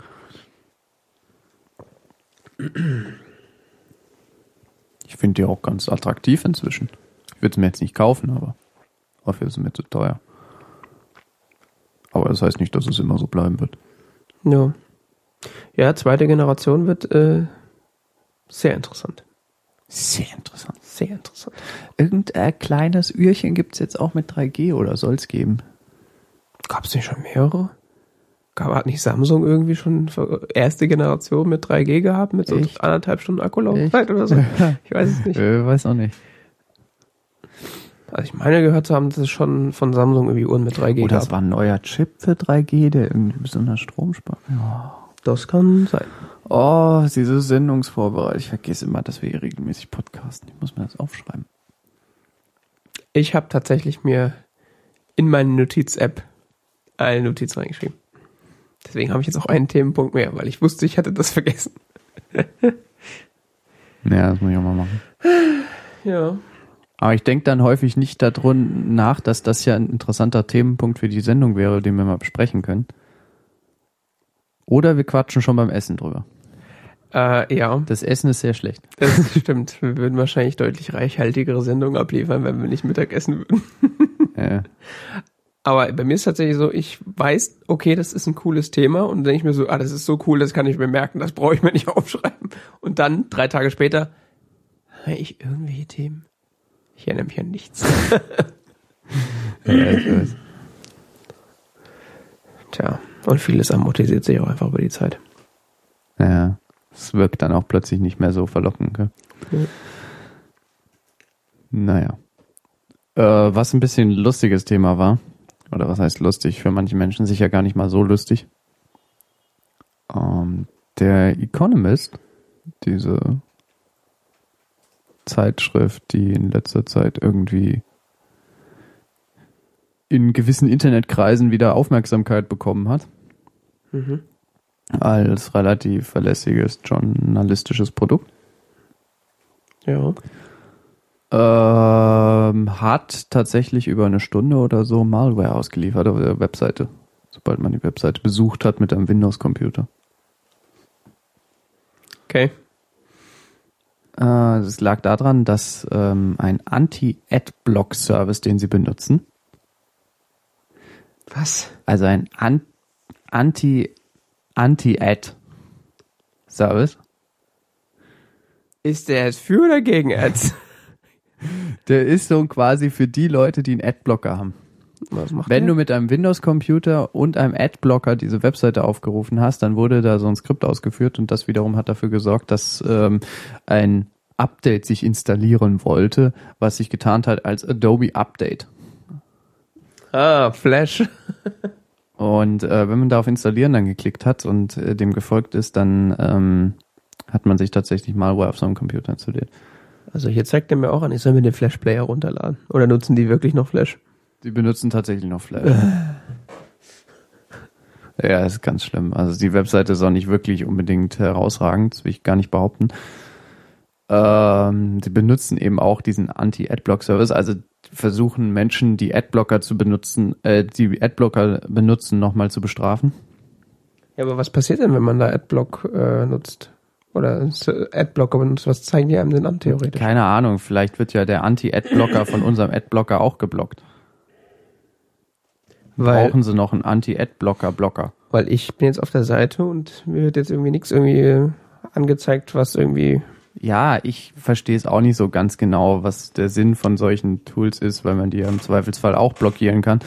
Ich finde die auch ganz attraktiv inzwischen. Ich würde es mir jetzt nicht kaufen, aber dafür ist es mir zu teuer. Aber das heißt nicht, dass es immer so bleiben wird. Ja. Ja, zweite Generation wird äh, sehr interessant. Sehr interessant. Sehr interessant. Irgendein kleines Ührchen gibt es jetzt auch mit 3G oder soll es geben? Gab es nicht schon mehrere? Gab, hat nicht Samsung irgendwie schon erste Generation mit 3G gehabt, mit so Echt? anderthalb Stunden Akkulaufzeit oder so? Ich weiß es nicht. Äh, weiß auch nicht. Also ich meine gehört zu haben, dass es schon von Samsung irgendwie Uhren mit 3G Oder es gab. war ein neuer Chip für 3G, der irgendwie besonders Strom spart. Das kann sein. Oh, diese Sendungsvorbereitung. Ich vergesse immer, dass wir hier regelmäßig podcasten. Ich muss mir das aufschreiben. Ich habe tatsächlich mir in meine Notiz-App eine Notiz reingeschrieben. Deswegen habe ich jetzt auch einen Themenpunkt mehr, weil ich wusste, ich hatte das vergessen. Ja, das muss ich auch mal machen. Ja. Aber ich denke dann häufig nicht darum nach, dass das ja ein interessanter Themenpunkt für die Sendung wäre, den wir mal besprechen können. Oder wir quatschen schon beim Essen drüber. Äh, ja, Das Essen ist sehr schlecht. das stimmt. Wir würden wahrscheinlich deutlich reichhaltigere Sendungen abliefern, wenn wir nicht Mittagessen würden. Äh, Aber bei mir ist tatsächlich so, ich weiß, okay, das ist ein cooles Thema und dann denke ich mir so, ah, das ist so cool, das kann ich mir merken, das brauche ich mir nicht aufschreiben. Und dann, drei Tage später, habe ich irgendwelche Themen? Ich erinnere mich an nichts. ja. Tja, und vieles amortisiert sich auch einfach über die Zeit. Ja, es wirkt dann auch plötzlich nicht mehr so verlockend. Gell? Ja. Naja. Äh, was ein bisschen ein lustiges Thema war, oder was heißt lustig, für manche Menschen sicher gar nicht mal so lustig. Ähm, der Economist, diese Zeitschrift, die in letzter Zeit irgendwie in gewissen Internetkreisen wieder Aufmerksamkeit bekommen hat Mhm. als relativ verlässliges journalistisches Produkt. Ja. Ähm, hat tatsächlich über eine Stunde oder so Malware ausgeliefert auf der Webseite, sobald man die Webseite besucht hat mit einem Windows-Computer. Okay. Äh, Das lag daran, dass ähm, ein Anti-Ad-Block-Service, den sie benutzen, Was? also ein An Anti Anti-Ad-Service, Ist der jetzt für oder gegen Ads? der ist so quasi für die Leute, die einen Adblocker haben. Was macht Wenn der? du mit einem Windows-Computer und einem Adblocker diese Webseite aufgerufen hast, dann wurde da so ein Skript ausgeführt und das wiederum hat dafür gesorgt, dass ähm, ein Update sich installieren wollte, was sich getarnt hat als Adobe Update. Ah, Flash. Und äh, wenn man da auf Installieren dann geklickt hat und äh, dem gefolgt ist, dann ähm, hat man sich tatsächlich Malware auf so einem Computer installiert. Also hier zeigt er mir auch an, ich soll mir den Flash Player runterladen. Oder nutzen die wirklich noch Flash? Die benutzen tatsächlich noch Flash. ja, ist ganz schlimm. Also die Webseite ist auch nicht wirklich unbedingt herausragend, das will ich gar nicht behaupten. Ähm, sie benutzen eben auch diesen Anti-Adblock-Service, also versuchen Menschen, die Adblocker zu benutzen, äh, die Adblocker benutzen, nochmal zu bestrafen. Ja, aber was passiert denn, wenn man da Adblock äh, nutzt? Oder Adblocker benutzt? Was zeigen die einem denn an, theoretisch? Keine Ahnung, vielleicht wird ja der Anti-Adblocker von unserem Adblocker auch geblockt. Weil, Brauchen sie noch einen Anti-Adblocker-Blocker? weil ich bin jetzt auf der Seite und mir wird jetzt irgendwie nichts irgendwie äh, angezeigt, was irgendwie... Ja, ich verstehe es auch nicht so ganz genau, was der Sinn von solchen Tools ist, weil man die ja im Zweifelsfall auch blockieren kann.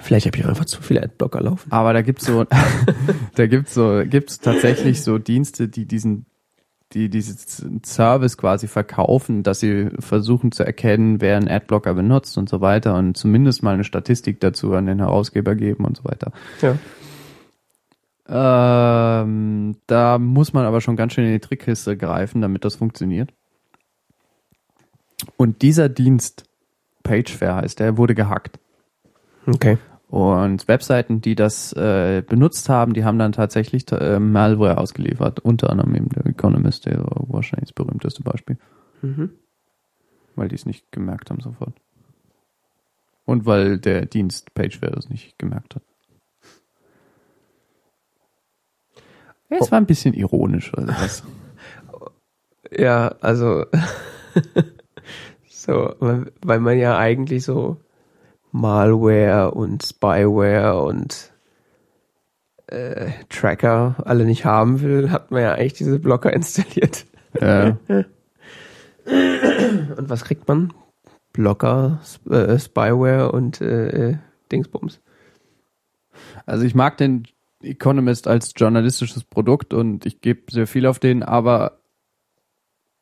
Vielleicht habe ich auch einfach zu viele Adblocker laufen. Aber da gibt's so, da gibt's so, gibt's tatsächlich so Dienste, die diesen, die diesen Service quasi verkaufen, dass sie versuchen zu erkennen, wer einen Adblocker benutzt und so weiter und zumindest mal eine Statistik dazu an den Herausgeber geben und so weiter. Ja. Ähm, da muss man aber schon ganz schön in die Trickkiste greifen, damit das funktioniert. Und dieser Dienst, Pagefair heißt der, wurde gehackt. Okay. Und Webseiten, die das äh, benutzt haben, die haben dann tatsächlich äh, Malware ausgeliefert. Unter anderem eben der Economist, der wahrscheinlich das berühmteste Beispiel. Mhm. Weil die es nicht gemerkt haben sofort. Und weil der Dienst Pageware das nicht gemerkt hat. Ja, es war ein bisschen ironisch. Also das. Ja, also so, weil man ja eigentlich so Malware und Spyware und äh, Tracker alle nicht haben will, hat man ja eigentlich diese Blocker installiert. äh, Und was kriegt man? Blocker, Sp äh, Spyware und äh, äh, Dingsbums. Also ich mag den Economist als journalistisches Produkt und ich gebe sehr viel auf den, aber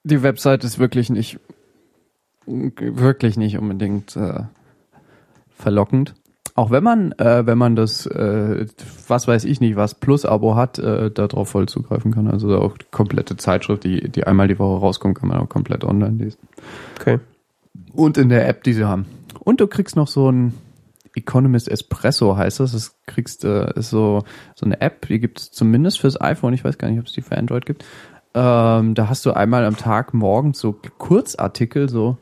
die Website ist wirklich nicht wirklich nicht unbedingt äh, verlockend. Auch wenn man, äh, wenn man das, äh, was weiß ich nicht, was Plus-Abo hat, äh, darauf voll zugreifen kann. Also auch die komplette Zeitschrift, die, die einmal die Woche rauskommt, kann man auch komplett online lesen. Okay. Und in der App, die sie haben. Und du kriegst noch so ein Economist Espresso heißt das. Das kriegst äh, ist so so eine App, die gibt es zumindest fürs iPhone. Ich weiß gar nicht, ob es die für Android gibt. Ähm, da hast du einmal am Tag morgens so Kurzartikel, so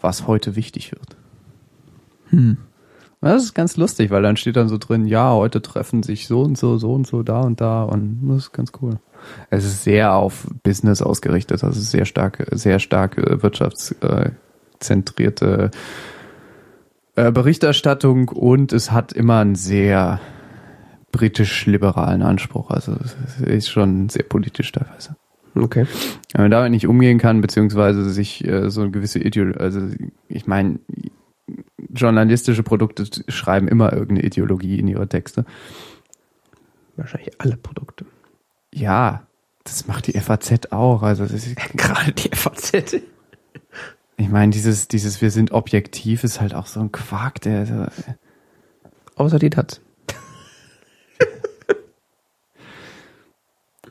was heute wichtig wird. Hm. Das ist ganz lustig, weil dann steht dann so drin, ja, heute treffen sich so und so, so und so, da und da und das ist ganz cool. Es ist sehr auf Business ausgerichtet, also sehr starke, sehr starke wirtschaftszentrierte äh, Berichterstattung und es hat immer einen sehr britisch-liberalen Anspruch. Also es ist schon sehr politisch teilweise. Okay. Wenn man damit nicht umgehen kann, beziehungsweise sich äh, so eine gewisse Ideologie, also ich meine, journalistische Produkte schreiben immer irgendeine Ideologie in ihre Texte. Wahrscheinlich alle Produkte. Ja, das macht die FAZ auch. Also ist Gerade die FAZ. Ich meine, dieses, dieses Wir sind objektiv ist halt auch so ein Quark, der. So Außer die Taz.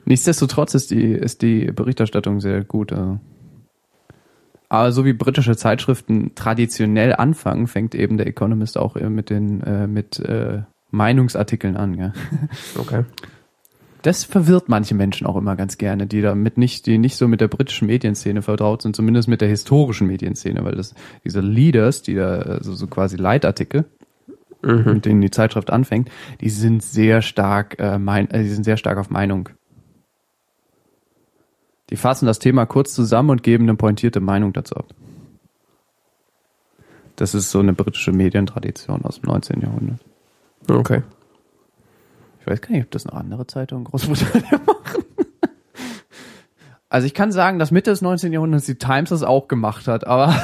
Nichtsdestotrotz ist die, ist die Berichterstattung sehr gut. Also. Aber so wie britische Zeitschriften traditionell anfangen, fängt eben der Economist auch mit den äh, mit äh, Meinungsartikeln an. Ja. Okay. Das verwirrt manche Menschen auch immer ganz gerne, die damit nicht, die nicht so mit der britischen Medienszene vertraut sind, zumindest mit der historischen Medienszene, weil das diese Leaders, die da also so quasi Leitartikel, mhm. mit denen die Zeitschrift anfängt, die sind sehr stark, äh, mein, äh, die sind sehr stark auf Meinung die fassen das Thema kurz zusammen und geben eine pointierte Meinung dazu ab. Das ist so eine britische Medientradition aus dem 19. Jahrhundert. Okay. Ich weiß gar nicht, ob das noch andere Zeitungen in Großbritannien machen. Also ich kann sagen, dass Mitte des 19. Jahrhunderts die Times das auch gemacht hat, aber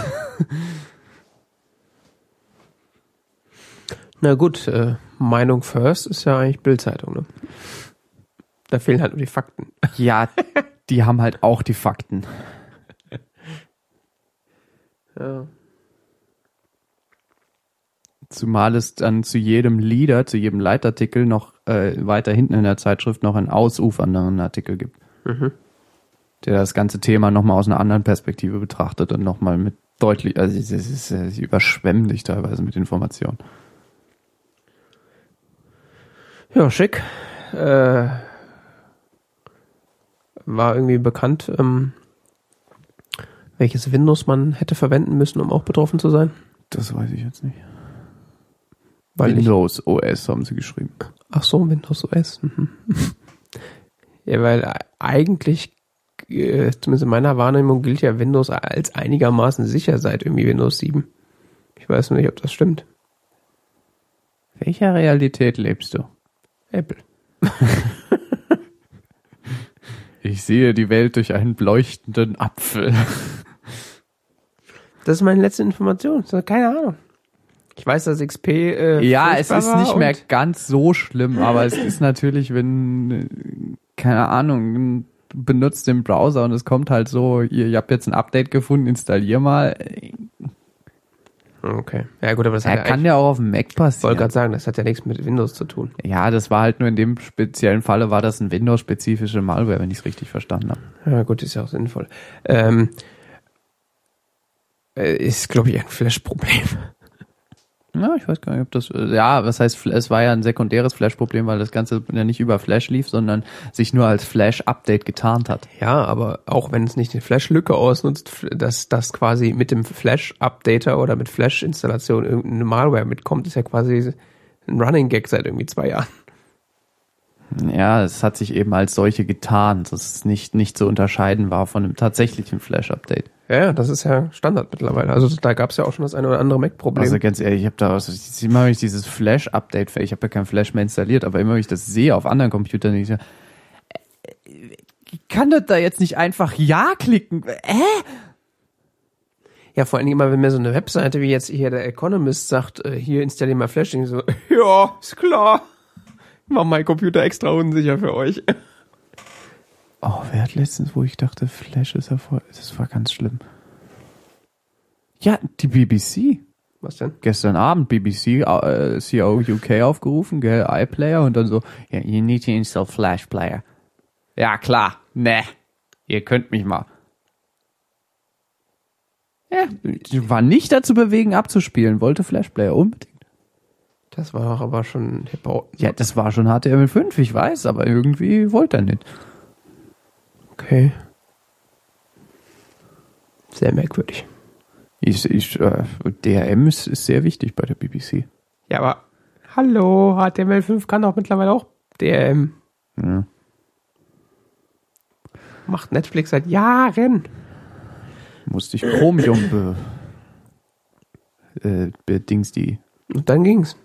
Na gut, äh, Meinung first ist ja eigentlich Bildzeitung, ne? Da fehlen halt nur die Fakten. Ja, die haben halt auch die Fakten. Ja. Zumal es dann zu jedem Leader, zu jedem Leitartikel noch äh, weiter hinten in der Zeitschrift noch einen ausufernden Artikel gibt. Mhm. Der das ganze Thema nochmal aus einer anderen Perspektive betrachtet und nochmal mit deutlich, also es ist, es überschwemmen dich teilweise mit Informationen. Ja, schick. Äh, war irgendwie bekannt, ähm, welches Windows man hätte verwenden müssen, um auch betroffen zu sein? Das weiß ich jetzt nicht. Weil Windows ich, OS haben sie geschrieben. Ach so, Windows OS. Mhm. ja, weil eigentlich, äh, zumindest in meiner Wahrnehmung, gilt ja Windows als einigermaßen sicher seit irgendwie Windows 7. Ich weiß nicht, ob das stimmt. Welcher Realität lebst du? Apple. Ich sehe die Welt durch einen leuchtenden Apfel. Das ist meine letzte Information. Keine Ahnung. Ich weiß, dass XP. Äh, ja, es ist nicht mehr ganz so schlimm, aber es ist natürlich, wenn, keine Ahnung, benutzt den Browser und es kommt halt so, ihr, ihr habt jetzt ein Update gefunden, installier mal. Okay. Ja gut, aber das er ja kann ja auch auf dem Mac passieren. Ich wollte gerade sagen, das hat ja nichts mit Windows zu tun. Ja, das war halt nur in dem speziellen Falle war das ein Windows-spezifische Malware, wenn ich es richtig verstanden habe. Ja gut, ist ja auch sinnvoll. Ähm, äh, ist, glaube ich, ein Flash-Problem. Ja, ich weiß gar nicht, ob das, ja, was heißt, es war ja ein sekundäres Flash-Problem, weil das Ganze ja nicht über Flash lief, sondern sich nur als Flash-Update getarnt hat. Ja, aber auch wenn es nicht eine Flash-Lücke ausnutzt, dass das quasi mit dem Flash-Updater oder mit Flash-Installation irgendeine Malware mitkommt, ist ja quasi ein Running Gag seit irgendwie zwei Jahren. Ja, es hat sich eben als solche getan, dass es nicht, nicht zu unterscheiden war von einem tatsächlichen Flash-Update. Ja, das ist ja Standard mittlerweile. Also da gab es ja auch schon das eine oder andere Mac-Problem. Also ganz ehrlich, ich habe da also, immer wenn ich dieses Flash-Update, ich habe ja kein Flash mehr installiert, aber immer wenn ich das sehe auf anderen Computern, ich so, äh, kann das da jetzt nicht einfach Ja klicken? Hä? Ja, vor allen Dingen immer, wenn mir so eine Webseite wie jetzt hier der Economist sagt, äh, hier installier mal Flash, ich so, ja, ist klar. Mach mein Computer extra unsicher für euch. Oh, wer hat letztens, wo ich dachte, Flash ist Erfolg. Das war ganz schlimm. Ja, die BBC. Was denn? Gestern Abend BBC äh, CO UK aufgerufen, gell, iPlayer und dann so, yeah, you need to install Flash Player. Ja, klar. Ne. Ihr könnt mich mal. Ja, war nicht dazu bewegen, abzuspielen, wollte Flashplayer unbedingt. Das war doch aber schon Hip-Hop. Ja, das war schon HTML5, ich weiß, aber irgendwie wollte er nicht. Okay. Sehr merkwürdig. Ich, ich, äh, DRM ist, ist sehr wichtig bei der BBC. Ja, aber hallo, HTML5 kann doch mittlerweile auch DRM. Ja. Macht Netflix seit Jahren. Musste ich Chromium be, äh, bedings die. Und dann ging's.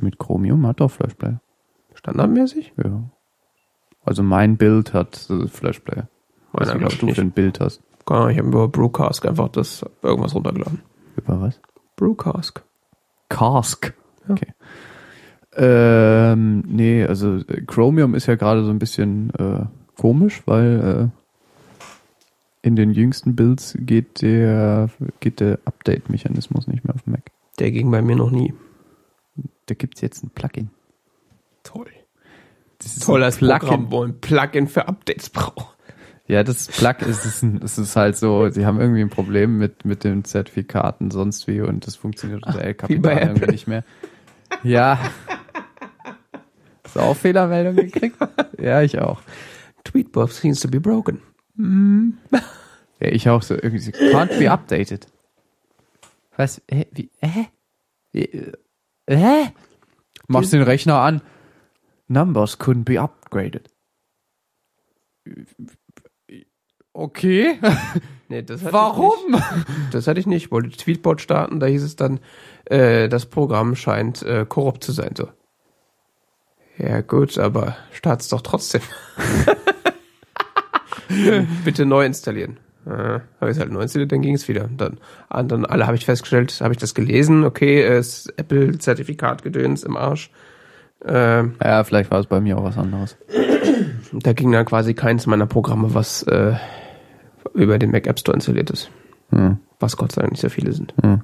Mit Chromium hat doch Flashplayer. Standardmäßig? Ja. Also mein Bild hat äh, Flashplayer. Weiß ob ich du nicht. für ein Bild hast. Ich habe über Brewcask einfach das irgendwas runtergeladen. Über was? Brewcask. Cask. Okay. Ähm, nee, also äh, Chromium ist ja gerade so ein bisschen äh, komisch, weil äh, in den jüngsten Builds geht der geht der Update-Mechanismus nicht mehr auf dem Mac. Der ging bei mir noch nie. Da gibt's jetzt ein Plugin. Toll. Das ist Toll ein als Programm, wo ein Plugin für Updates braucht. Ja, das Plug ist, ist, es ist halt so, sie haben irgendwie ein Problem mit, mit den Zertifikaten sonst wie und das funktioniert unter El bei Capitan irgendwie nicht mehr. Ja. Hast du auch Fehlermeldung gekriegt? Ja, ich auch. Tweetbot seems to be broken. Ja, ich auch so irgendwie can't be updated. Was? Hä? Wie? Hä? Wie, äh, Hä? Machst den Rechner an. Numbers couldn't be upgraded. Okay. Nee, das hatte Ich Warum? nicht. Das hatte ich nicht. Ich wollte Tweetbot starten, da hieß es dann, äh, das Programm scheint äh, korrupt zu sein. So. Ja gut, aber start's doch trotzdem. Bitte neu installieren. Äh, habe ich es halt neu installiert, dann ging es wieder. Dann, dann alle habe ich festgestellt, habe ich das gelesen, okay, es ist Apple-Zertifikat gedöns im Arsch. Äh, Ja, vielleicht war es bei mir auch was anderes. da ging dann quasi keins meiner Programme, was äh, über den Mac App Store installiert ist. Hm. Was Gott sei Dank nicht so viele sind. Hm.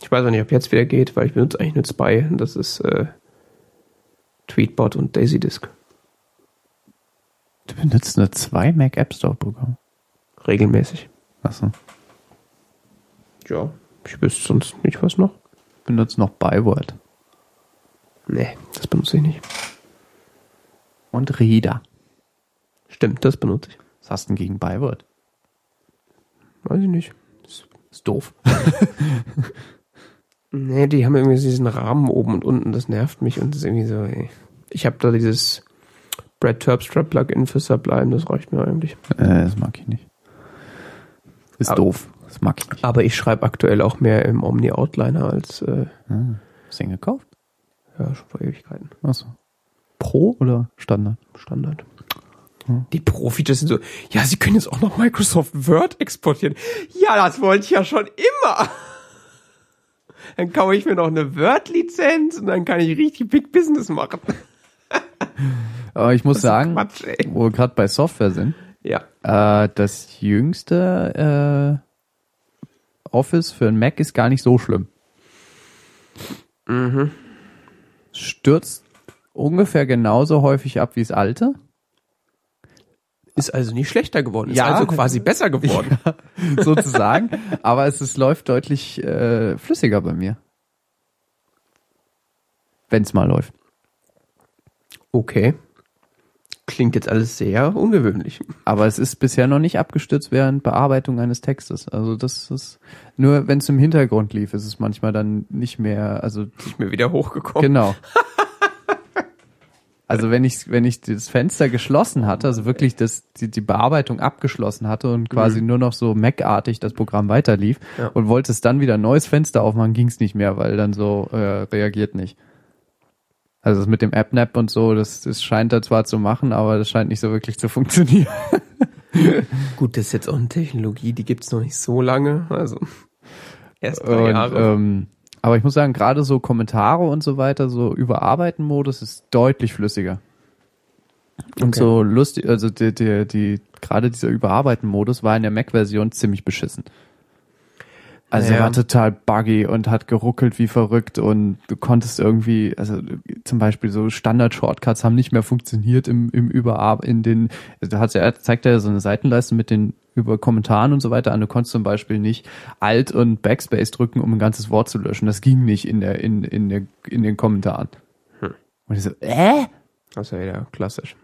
Ich weiß auch nicht, ob jetzt wieder geht, weil ich benutze eigentlich nur zwei. Das ist äh, Tweetbot und DaisyDisk. Du benutzt nur zwei Mac App Store Programme. Regelmäßig. Achso. Ja. Ich wüsste sonst nicht, was noch. Benutzt noch Byword. Nee, das benutze ich nicht. Und Reader. Stimmt, das benutze ich. Was hast du denn gegen Byword? Weiß ich nicht. Ist doof. Nee, die haben irgendwie diesen Rahmen oben und unten, das nervt mich und das ist irgendwie so, ey. Ich habe da dieses Brad Terpstra Plugin für Sublime, das reicht mir eigentlich. Äh, das mag ich nicht. Ist Aber- doof. Das mag ich nicht. Aber ich schreibe aktuell auch mehr im Omni Outliner als äh, Ah, hast du den gekauft? ja, schon vor Ewigkeiten. Achso. Pro oder Standard? Standard. Die Profis sind so, ja, sie können jetzt auch noch Microsoft Word exportieren. Ja, das wollte ich ja schon immer. Dann kaufe ich mir noch eine Word-Lizenz und dann kann ich richtig Big Business machen. Aber ich muss sagen, Quatsch, wo wir gerade bei Software sind, Ja. äh, das jüngste äh, Office für ein Mac ist gar nicht so schlimm. Mhm. Stürzt ungefähr genauso häufig ab wie das alte. Ist also nicht schlechter geworden. Ist Ja. also quasi besser geworden. sozusagen. Aber es ist, läuft deutlich äh, flüssiger bei mir. Wenn es mal läuft. Okay. Klingt jetzt alles sehr ungewöhnlich. Aber es ist bisher noch nicht abgestürzt während Bearbeitung eines Textes. Also das ist nur, wenn es im Hintergrund lief, ist es manchmal dann nicht mehr. Also Nicht mehr wieder hochgekommen. genau. Also wenn ich wenn ich das Fenster geschlossen hatte, also wirklich das die, die Bearbeitung abgeschlossen hatte und quasi nur noch so Mac-artig das Programm weiterlief Ja. und wollte es dann wieder ein neues Fenster aufmachen, ging es nicht mehr, weil dann so äh, reagiert nicht. Also das mit dem AppNap und so, das, das scheint da zwar zu machen, aber das scheint nicht so wirklich zu funktionieren. Gut, das ist jetzt auch eine Technologie, die gibt's noch nicht so lange. Also erst drei Und, Jahre. ähm, aber ich muss sagen, gerade so Kommentare und so weiter, so Überarbeiten-Modus ist deutlich flüssiger. Und Okay. so lustig, also die, die, die, gerade dieser Überarbeiten-Modus war in der Mac-Version ziemlich beschissen. Also Naja. er war total buggy und hat geruckelt wie verrückt und du konntest irgendwie, also zum Beispiel so Standard-Shortcuts haben nicht mehr funktioniert im, im Überar in den, also da hat er zeigt er so eine Seitenleiste mit den über Kommentaren und so weiter an. Du konntest zum Beispiel nicht Alt und Backspace drücken, um ein ganzes Wort zu löschen. Das ging nicht in der, in, in der, in den Kommentaren. Hm. Und ich so, äh? Das ist ja wieder klassisch.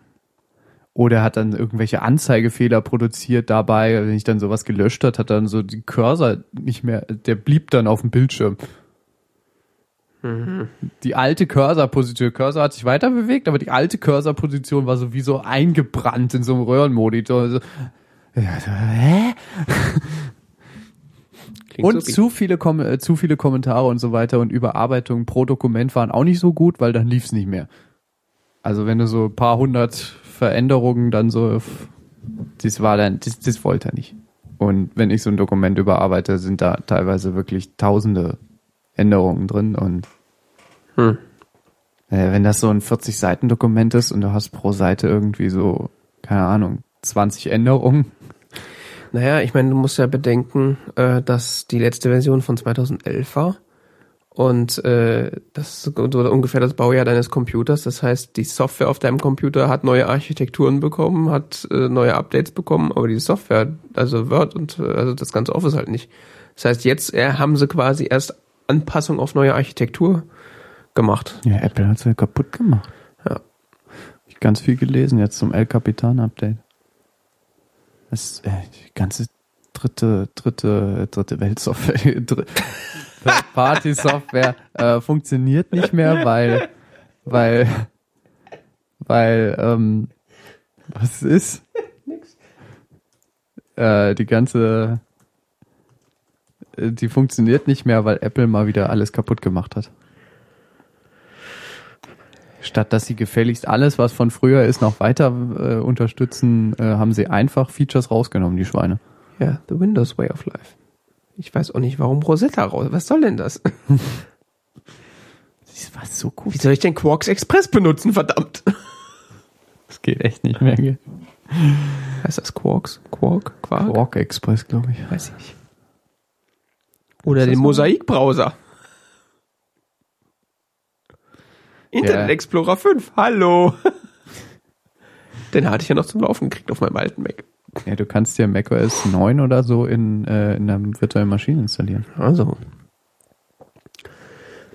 Oder er hat dann irgendwelche Anzeigefehler produziert dabei, wenn ich dann sowas gelöscht hat, hat dann so die Cursor nicht mehr, der blieb dann auf dem Bildschirm. Mhm. Die alte Cursor-Position, Cursor hat sich weiter bewegt, aber die alte Cursor-Position war sowieso eingebrannt in so einem Röhrenmonitor. Also, hä? Und supi. zu viele, Kom äh, zu viele Kommentare und so weiter und Überarbeitungen pro Dokument waren auch nicht so gut, weil dann lief's nicht mehr. Also wenn du so ein paar hundert Veränderungen dann so, das war dann, das, das wollte er nicht. Und wenn ich so ein Dokument überarbeite, sind da teilweise wirklich tausende Änderungen drin und Hm. äh, wenn das so ein 40-Seiten-Dokument ist und du hast pro Seite irgendwie so, keine Ahnung, 20 Änderungen, Naja, ich meine, du musst ja bedenken, äh, dass die letzte Version von 2011 war. Und äh, das ist so ungefähr das Baujahr deines Computers. Das heißt, die Software auf deinem Computer hat neue Architekturen bekommen, hat äh, neue Updates bekommen, aber die Software, also Word und äh, also das ganze Office halt nicht. Das heißt, jetzt äh, haben sie quasi erst Anpassung auf neue Architektur gemacht. Ja, Apple hat's ja kaputt gemacht. Ja. Ich ganz viel gelesen jetzt zum El Capitan Update. Das äh, die ganze dritte, dritte, dritte Weltsoftware, dr Party-Software äh, funktioniert nicht mehr, weil, weil, weil, ähm, was ist? Nix. Äh, die ganze, äh, die funktioniert nicht mehr, weil Apple mal wieder alles kaputt gemacht hat. Statt dass sie gefälligst alles, was von früher ist, noch weiter äh, unterstützen, äh, haben sie einfach Features rausgenommen, die Schweine. Ja, the Windows Way of Life. Ich weiß auch nicht, warum Rosetta raus. Was soll denn das? Das war so cool. Wie soll ich denn Quarks Express benutzen, verdammt? Das geht echt nicht mehr. Gell? Heißt das Quarks? Quark? Quark? Quark Express, glaube ich. Weiß ich nicht. Oder den? Mosaik-Browser. Internet Ja. Explorer 5, hallo. Den hatte ich ja noch zum Laufen gekriegt auf meinem alten Mac. Ja, du kannst dir macOS 9 oder so in, äh, in einer virtuellen Maschine installieren. Also,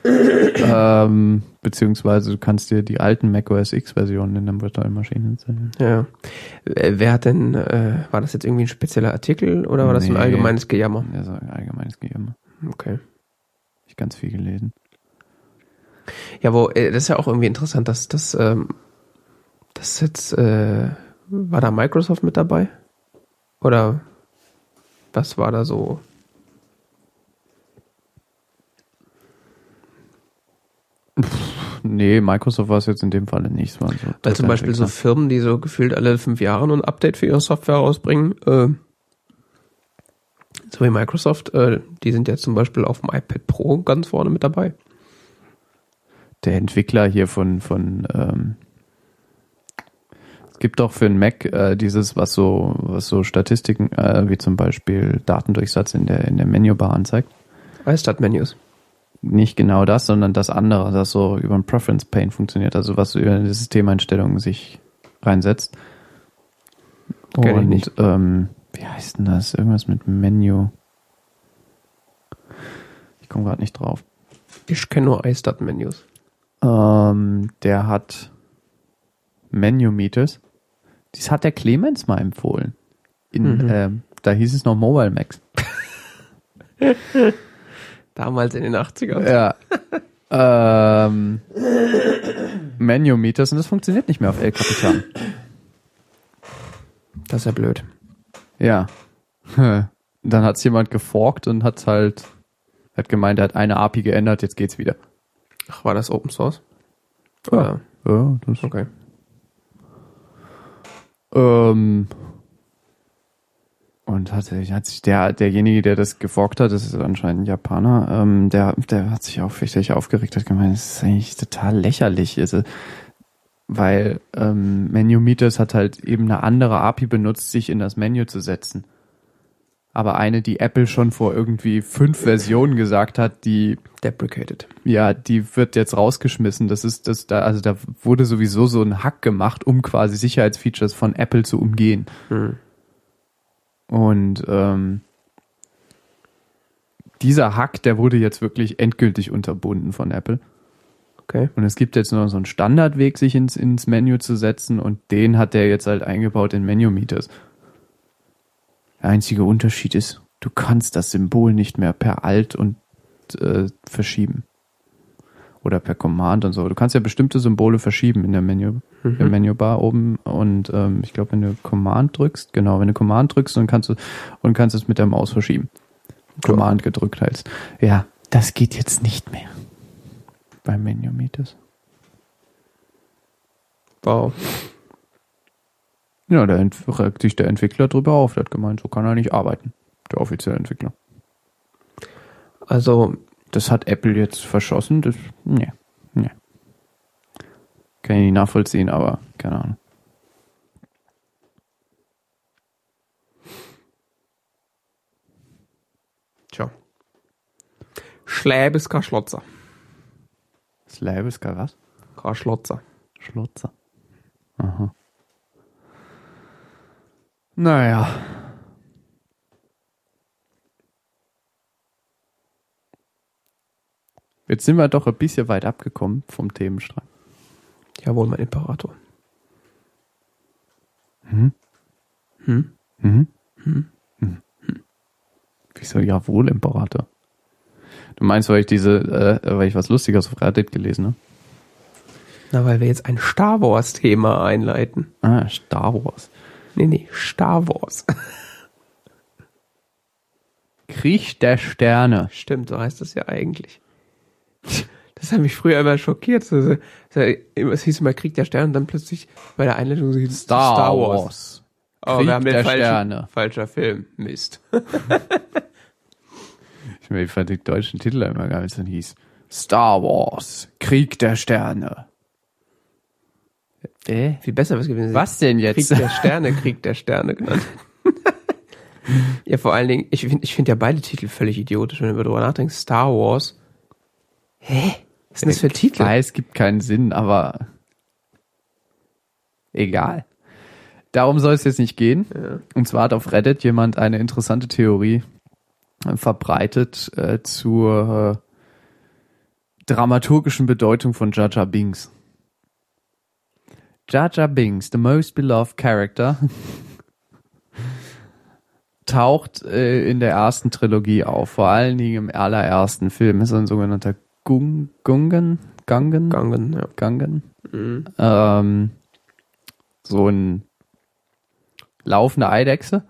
ähm, beziehungsweise du kannst dir die alten macOS X-Versionen in einer virtuellen Maschine installieren. ja. Wer hat denn, äh, war das jetzt irgendwie ein spezieller Artikel oder war das ein Nee. allgemeines Gejammer? Also allgemeines Gejammer. Okay. Ich ganz viel gelesen. Ja, wo, äh, das ist ja auch irgendwie interessant, dass das, ähm, das jetzt, äh, war da Microsoft mit dabei? Oder was war da so? Nee, Microsoft war es jetzt in dem Falle nicht. So Weil zum Beispiel so Firmen, die so gefühlt alle fünf Jahre ein Update für ihre Software rausbringen, äh, so wie Microsoft, äh, die sind ja zum Beispiel auf dem iPad Pro ganz vorne mit dabei. Der Entwickler hier von, von ähm, es gibt doch für den Mac äh, dieses, was so, was so Statistiken, äh, wie zum Beispiel Datendurchsatz in der, in der Menübar anzeigt. iStart-Menus. Nicht genau das, sondern das andere, das so über ein Preference Pane funktioniert, also was über die Systemeinstellungen sich reinsetzt. Kenn Und nicht. Ähm, wie heißt denn das? Irgendwas mit Menü. Ich komme gerade nicht drauf. Ich kenne nur iStart-Menus. Ähm, der hat Menu Meters. Das hat der Clemens mal empfohlen. In, Mhm. ähm, da hieß es noch Mobile Max. Damals in den 80ern. Ja. ähm, Menu Meters und das funktioniert nicht mehr auf El Capitan. Das ist ja blöd. Ja. Dann hat es jemand geforkt und hat halt, hat gemeint, er hat eine API geändert, jetzt geht's wieder. Ach, war das Open Source? Ja. Oder? Ja, das Okay. Ähm, und hat, hat sich der, derjenige, der das geforkt hat, das ist anscheinend ein Japaner, ähm, der, der hat sich auch fürchterlich aufgeregt, hat gemeint, das ist eigentlich total lächerlich. Also, weil ähm, Menu Meters hat halt eben eine andere API benutzt, sich in das Menü zu setzen. Aber eine, die Apple schon vor irgendwie fünf Versionen gesagt hat, die Deprecated. ja, die wird jetzt rausgeschmissen. Das ist das da, also da wurde sowieso so ein Hack gemacht, um quasi Sicherheitsfeatures von Apple zu umgehen. Hm. Und ähm, dieser Hack, der wurde jetzt wirklich endgültig unterbunden von Apple. Okay. Und es gibt jetzt nur so einen Standardweg, sich ins, ins Menü zu setzen und den hat der jetzt halt eingebaut in Menu Meters. Der einzige Unterschied ist, du kannst das Symbol nicht mehr per Alt und äh, verschieben. Oder per Command und so. Du kannst ja bestimmte Symbole verschieben in der Menü, Mhm. im Menübar oben. Und ähm, ich glaube, wenn du Command drückst, genau, wenn du Command drückst, dann kannst du und kannst es mit der Maus verschieben. Command gedrückt hältst. Ja, das geht jetzt nicht mehr. Beim Menu Meters. Wow. Ja, da regt sich der Entwickler drüber auf. Der hat gemeint, so kann er nicht arbeiten. Der offizielle Entwickler. Also, Das hat Apple jetzt verschossen. Das, nee, nee. Kann ich nicht nachvollziehen, aber keine Ahnung. tja. Schläb ist kein Schlotzer. Slaviska was? Kein Schlotzer. Schlotzer. Aha. Naja. Jetzt sind wir doch ein bisschen weit abgekommen vom Themenstrang. Jawohl, mein Imperator. Mhm. Hm? Mhm. Wieso jawohl, Imperator? Du meinst, weil ich diese, äh, weil ich was Lustiges auf Reddit gelesen habe? Na, weil wir jetzt ein Star Wars-Thema einleiten. Ah, Star Wars. Nee, nee, Star Wars. Krieg der Sterne. Stimmt, so heißt das ja eigentlich. Das hat mich früher immer schockiert. Es hieß immer Krieg der Sterne und dann plötzlich bei der Einleitung so hieß es Star, Wars. Oh, Krieg wir haben den der falschen, Sterne. falscher Film. Mist. Ich meine, ich fand den deutschen Titel immer geil, wenn es dann hieß. Star Wars. Krieg der Sterne. Äh? Viel besser was gewesen. Was denn Krieg jetzt? der Sterne, Krieg der Sterne genannt. ja, vor allen Dingen, ich finde ich find ja beide Titel völlig idiotisch, wenn du darüber nachdenkst. Star Wars. Hä? Was sind das für Ich Titel? weiß, es gibt keinen Sinn, aber egal. Darum soll es jetzt nicht gehen. Ja. Und zwar hat auf Reddit jemand eine interessante Theorie äh, verbreitet äh, zur äh, dramaturgischen Bedeutung von Jar Binks. Jar Jar Binks, the most beloved character, taucht äh, in der ersten Trilogie auf, vor allen Dingen im allerersten Film. Ist ein sogenannter Gung, Gungen, Gangen, Gangen, ja. Gangen. Mhm. Ähm, so ein laufende Eidechse,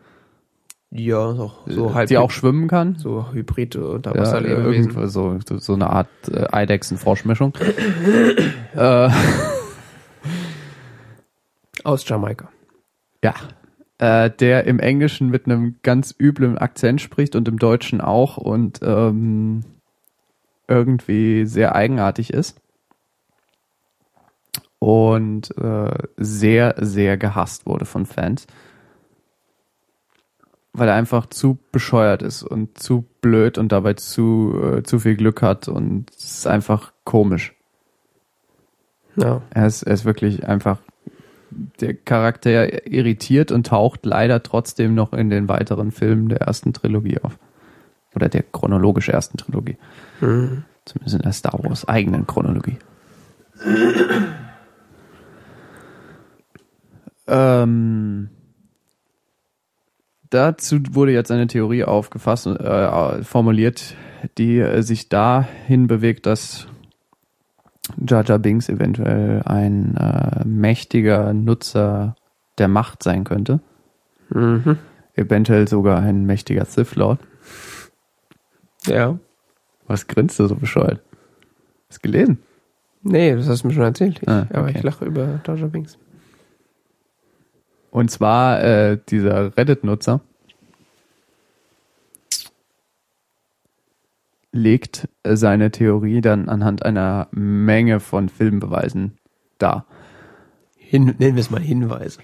Ja, so, so halb die auch schwimmen kann. so Hybrid oder Ja, Wasserlebewesen. irgendwo so, so, so eine Art äh, Eidechsen-Froschmischung. äh, Aus Jamaika. ja. Äh, der im Englischen mit einem ganz üblen Akzent spricht und im Deutschen auch und ähm, irgendwie sehr eigenartig ist. Und äh, sehr, sehr gehasst wurde von Fans. Weil er einfach zu bescheuert ist und zu blöd und dabei zu, äh, zu viel Glück hat und es ist einfach komisch. Ja. Er ist, er ist wirklich einfach, der Charakter irritiert und taucht leider trotzdem noch in den weiteren Filmen der ersten Trilogie auf. Oder der chronologisch ersten Trilogie. Mhm. Zumindest in der Star Wars eigenen Chronologie. ähm, dazu wurde jetzt eine Theorie aufgefasst, äh, formuliert, die äh, sich dahin bewegt, dass Jar Binks eventuell ein äh, mächtiger Nutzer der Macht sein könnte. Mhm. Eventuell sogar ein mächtiger Sith Lord. Ja. Was grinst du so bescheuert? Hast gelesen? Nee, das hast du mir schon erzählt. Ich, Ah, Aber okay. ich lache über Jar Binks. Und zwar äh, dieser Reddit-Nutzer legt äh, seine Theorie dann anhand einer Menge von Filmbeweisen dar. Hin, nennen wir es mal Hinweise.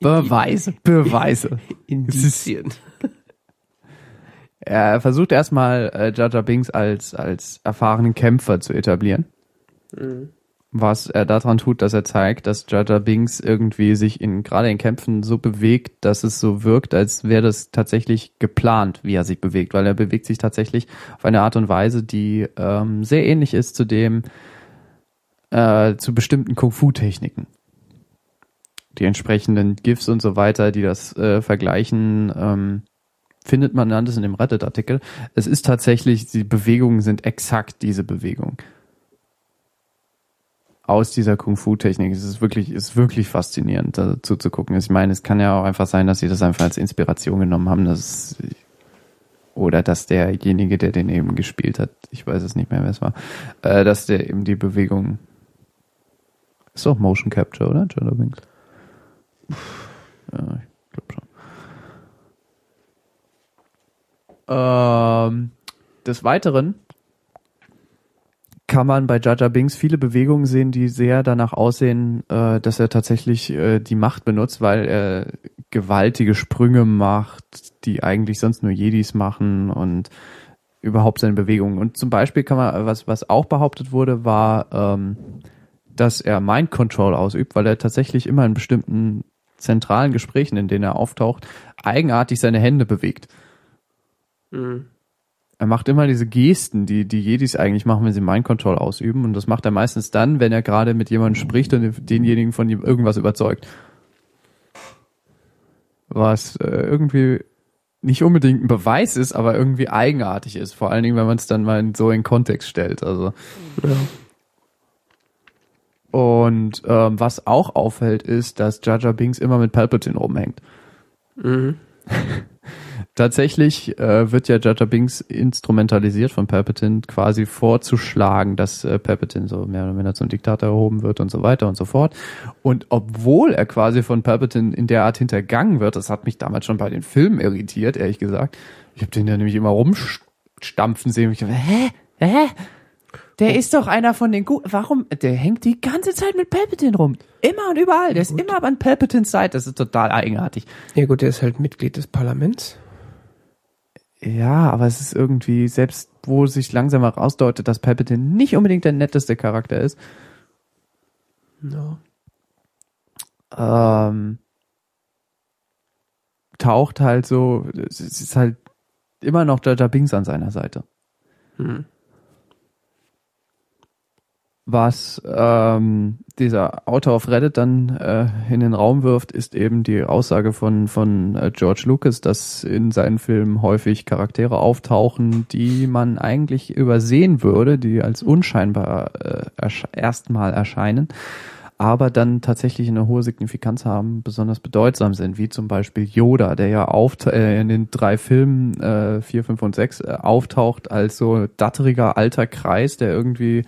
Beweise, Beweise. Indizien. Er versucht erstmal äh, Jar Binks als, als erfahrenen Kämpfer zu etablieren. Was er daran tut, dass er zeigt, dass Jaja Binks irgendwie sich in gerade in Kämpfen so bewegt, dass es so wirkt, als wäre das tatsächlich geplant, wie er sich bewegt, weil er bewegt sich tatsächlich auf eine Art und Weise, die ähm, sehr ähnlich ist zu dem äh, zu bestimmten Kung-Fu-Techniken. Die entsprechenden GIFs und so weiter, die das äh, vergleichen, ähm, findet man alles in dem Reddit-Artikel. Es ist tatsächlich, die Bewegungen sind exakt diese Bewegung aus dieser Kung-Fu-Technik. Es ist wirklich, ist wirklich faszinierend, dazu zu gucken. Ich meine, es kann ja auch einfach sein, dass sie das einfach als Inspiration genommen haben, dass, oder dass derjenige, der den eben gespielt hat, ich weiß es nicht mehr, wer es war, äh, dass der eben die Bewegung, ist doch Motion Capture, oder? Ja, ich glaube schon. Ähm, des Weiteren kann man bei Jaja Binks viele Bewegungen sehen, die sehr danach aussehen, äh, dass er tatsächlich äh, die Macht benutzt, weil er gewaltige Sprünge macht, die eigentlich sonst nur Jedis machen und überhaupt seine Bewegungen. Und zum Beispiel kann man, was, was auch behauptet wurde, war, ähm, dass er Mind Control ausübt, weil er tatsächlich immer in bestimmten zentralen Gesprächen, in denen er auftaucht, eigenartig seine Hände bewegt. Mhm er macht immer diese Gesten, die die Jedis eigentlich machen, wenn sie Mind Control ausüben. Und das macht er meistens dann, wenn er gerade mit jemandem spricht und denjenigen von ihm irgendwas überzeugt. Was äh, irgendwie nicht unbedingt ein Beweis ist, aber irgendwie eigenartig ist. Vor allen Dingen, wenn man es dann mal in, so in Kontext stellt. Also. Ja. Und ähm, was auch auffällt, ist, dass Jaja Binks immer mit Palpatine rumhängt. Mhm. Tatsächlich äh, wird ja Jaja Binks instrumentalisiert von Palpatine, quasi vorzuschlagen, dass äh, Palpatine so mehr oder minder zum Diktator erhoben wird und so weiter und so fort. Und obwohl er quasi von Palpatine in der Art hintergangen wird, das hat mich damals schon bei den Filmen irritiert, ehrlich gesagt. Ich habe den ja nämlich immer rumstampfen sehen. Und ich dachte, hä? Hä? Der oh. ist doch einer von den guten. Warum? Der hängt die ganze Zeit mit Palpatine rum. Immer und überall. Der ist gut. immer an Palpatines Seite. Das ist total eigenartig. Ja gut, der ist halt Mitglied des Parlaments. Ja, aber es ist irgendwie, selbst wo sich langsam herausdeutet, dass Palpatine nicht unbedingt der netteste Charakter ist. No. Ähm, taucht halt so, es ist halt immer noch Jar Jar Binks an seiner Seite. Hm was ähm, dieser Autor auf Reddit dann äh, in den Raum wirft, ist eben die Aussage von, von äh, George Lucas, dass in seinen Filmen häufig Charaktere auftauchen, die man eigentlich übersehen würde, die als unscheinbar äh, ersch erstmal erscheinen, aber dann tatsächlich eine hohe Signifikanz haben, besonders bedeutsam sind, wie zum Beispiel Yoda, der ja auft äh, in den drei Filmen äh, 4, 5 und 6 äh, auftaucht als so datteriger alter Kreis, der irgendwie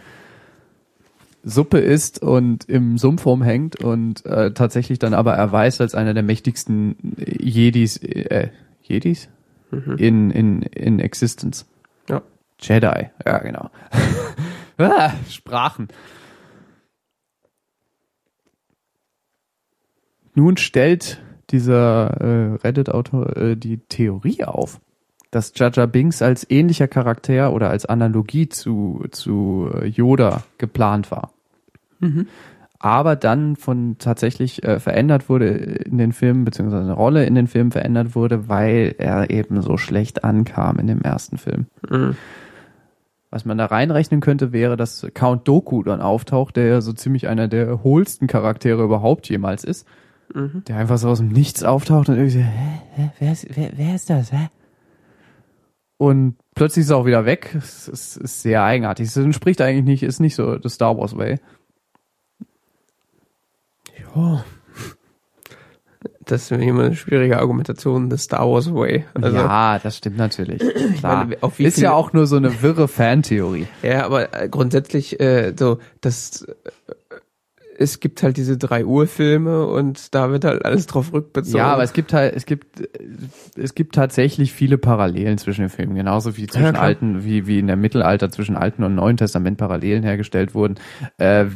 Suppe isst und im Sumpf rumhängt und äh, tatsächlich dann aber erweist als einer der mächtigsten Jedis, äh, Jedis? Mhm. In, in, in Existence. Ja. Jedi, ja genau. ah, Sprachen. Nun stellt dieser äh, Reddit-Autor äh, die Theorie auf, dass Jaja Binks als ähnlicher Charakter oder als Analogie zu, zu äh, Yoda geplant war. Mhm. Aber dann von tatsächlich äh, verändert wurde in den Filmen, beziehungsweise eine Rolle in den Filmen verändert wurde, weil er eben so schlecht ankam in dem ersten Film. Mhm. Was man da reinrechnen könnte, wäre, dass Count Doku dann auftaucht, der ja so ziemlich einer der hohlsten Charaktere überhaupt jemals ist. Mhm. Der einfach so aus dem Nichts auftaucht und irgendwie so, hä, hä, wer ist, wer, wer ist das, hä? Und plötzlich ist er auch wieder weg. Es ist, ist sehr eigenartig. Es entspricht eigentlich nicht, ist nicht so das Star Wars Way. Ja. Das ist immer eine schwierige Argumentation des Star Wars Way. Also, ja, das stimmt natürlich. Klar. Meine, ist ja auch nur so eine wirre Fantheorie. Ja, aber äh, grundsätzlich äh, so das es gibt halt diese drei Uhr-Filme und da wird halt alles drauf rückbezogen. Ja, aber es gibt halt, es gibt, es gibt tatsächlich viele Parallelen zwischen den Filmen, genauso wie zwischen ja, alten, wie, wie in der Mittelalter zwischen Alten und Neuen Testament Parallelen hergestellt wurden. Äh,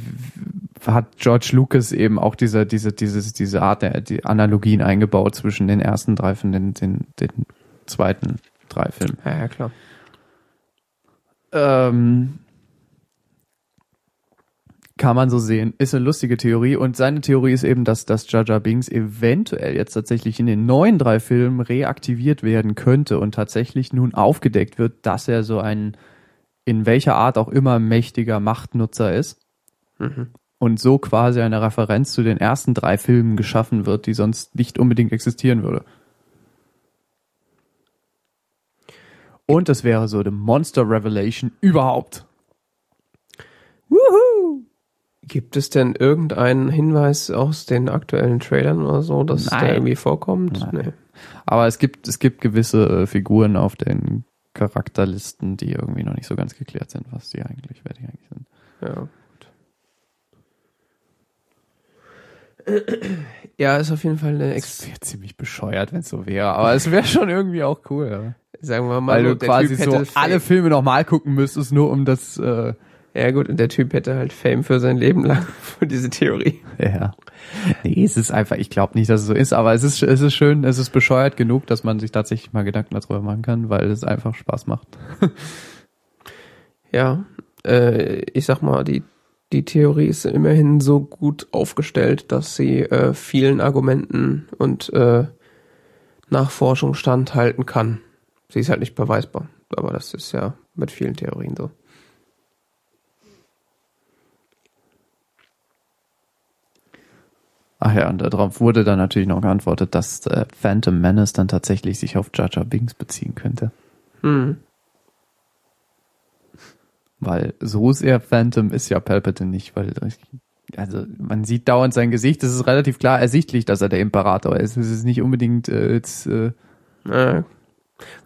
hat George Lucas eben auch diese, diese, diese, diese Art der die Analogien eingebaut zwischen den ersten drei und den, den, den zweiten drei Filmen. Ja, ja klar. Ähm, Kann man so sehen. Ist eine lustige Theorie. Und seine Theorie ist eben, dass, Jar Jar Binks eventuell jetzt tatsächlich in den neuen drei Filmen reaktiviert werden könnte und tatsächlich nun aufgedeckt wird, dass er so ein in welcher Art auch immer mächtiger Machtnutzer ist. Mhm. Und so quasi eine Referenz zu den ersten drei Filmen geschaffen wird, die sonst nicht unbedingt existieren würde. Und es wäre so the Monster Revelation überhaupt. Woohoo! Gibt es denn irgendeinen Hinweis aus den aktuellen Trailern oder so, dass Nein. der irgendwie vorkommt? Nein. Nee. Aber es gibt, es gibt gewisse äh, Figuren auf den Charakterlisten, die irgendwie noch nicht so ganz geklärt sind, was die eigentlich, wer die eigentlich sind. Ja. gut. Ja, ist auf jeden Fall eine Ex Es wäre ziemlich bescheuert, wenn es so wäre, aber es wäre schon irgendwie auch cool, ja. sagen wir mal, Weil so, du quasi so alle Filme nochmal gucken müsstest, nur um das, äh, Ja gut, und der Typ hätte halt Fame für sein Leben lang für diese Theorie. ja. Nee, es ist einfach, ich glaube nicht, dass es so ist, aber es ist, es ist schön, es ist bescheuert genug, dass man sich tatsächlich mal Gedanken darüber machen kann, weil es einfach Spaß macht. Ja, äh, ich sag mal, die, die Theorie ist immerhin so gut aufgestellt, dass sie äh, vielen Argumenten und äh, Nachforschung standhalten kann. Sie ist halt nicht beweisbar, aber das ist ja mit vielen Theorien so. Ach ja, und darauf wurde dann natürlich noch geantwortet, dass äh, Phantom Menace dann tatsächlich sich auf Jar Jar Binks beziehen könnte. Hm. Weil so sehr Phantom ist ja Palpatine nicht, weil also man sieht dauernd sein Gesicht, es ist relativ klar ersichtlich, dass er der Imperator ist. Es ist nicht unbedingt äh, jetzt, äh, Äh,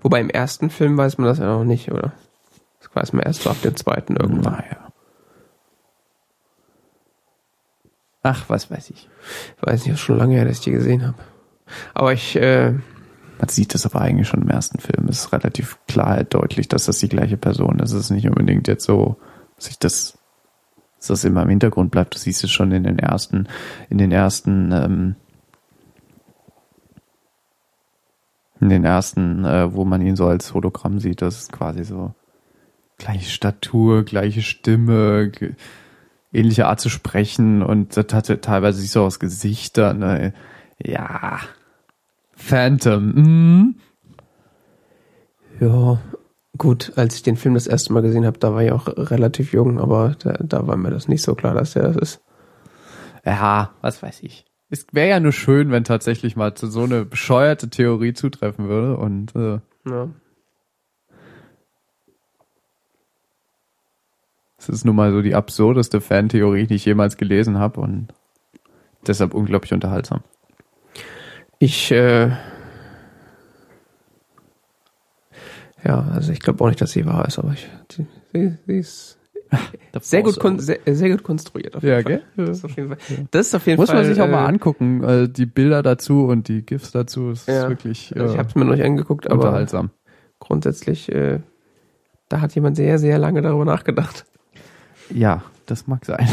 wobei im ersten Film weiß man das ja noch nicht, oder? Das weiß man erst so ab dem zweiten irgendwann. naja. Ach, was weiß ich. Weiß nicht, ist schon lange her, dass ich die gesehen habe. Aber ich, äh, Man sieht das aber eigentlich schon im ersten Film. Es ist relativ klar deutlich, dass das die gleiche Person ist. Es ist nicht unbedingt jetzt so, dass ich das, dass das immer im Hintergrund bleibt. Du siehst es schon in den ersten, in den ersten, ähm, in den ersten, äh, wo man ihn so als Hologramm sieht. Das ist quasi so gleiche Statur, gleiche Stimme, ähnliche Art zu sprechen und das hatte teilweise sich so aus Gesichtern. Ne? Ja, Phantom. Mhm. Ja, gut, als ich den Film das erste Mal gesehen habe, da war ich auch relativ jung, aber da, da war mir das nicht so klar, dass der das ist. Ja, was weiß ich. Es wäre ja nur schön, wenn tatsächlich mal so eine bescheuerte Theorie zutreffen würde und äh, Ja. Es ist nun mal so die absurdeste Fantheorie, die ich jemals gelesen habe und deshalb unglaublich unterhaltsam. Ich, äh, ja, also ich glaube auch nicht, dass sie wahr ist, aber ich, sie, sie, sie ist sehr gut, sehr, sehr gut konstruiert. Auf jeden Ja, Fall. gell? Das ist auf jeden Fall. Das ist auf jeden Muss Fall. man sich auch mal äh, angucken, äh, die Bilder dazu und die GIFs dazu. Es Ja. ist wirklich Also ich äh, habe es mir noch nicht angeguckt, aber unterhaltsam. grundsätzlich, äh, da hat jemand sehr, sehr lange darüber nachgedacht. Ja, das mag sein.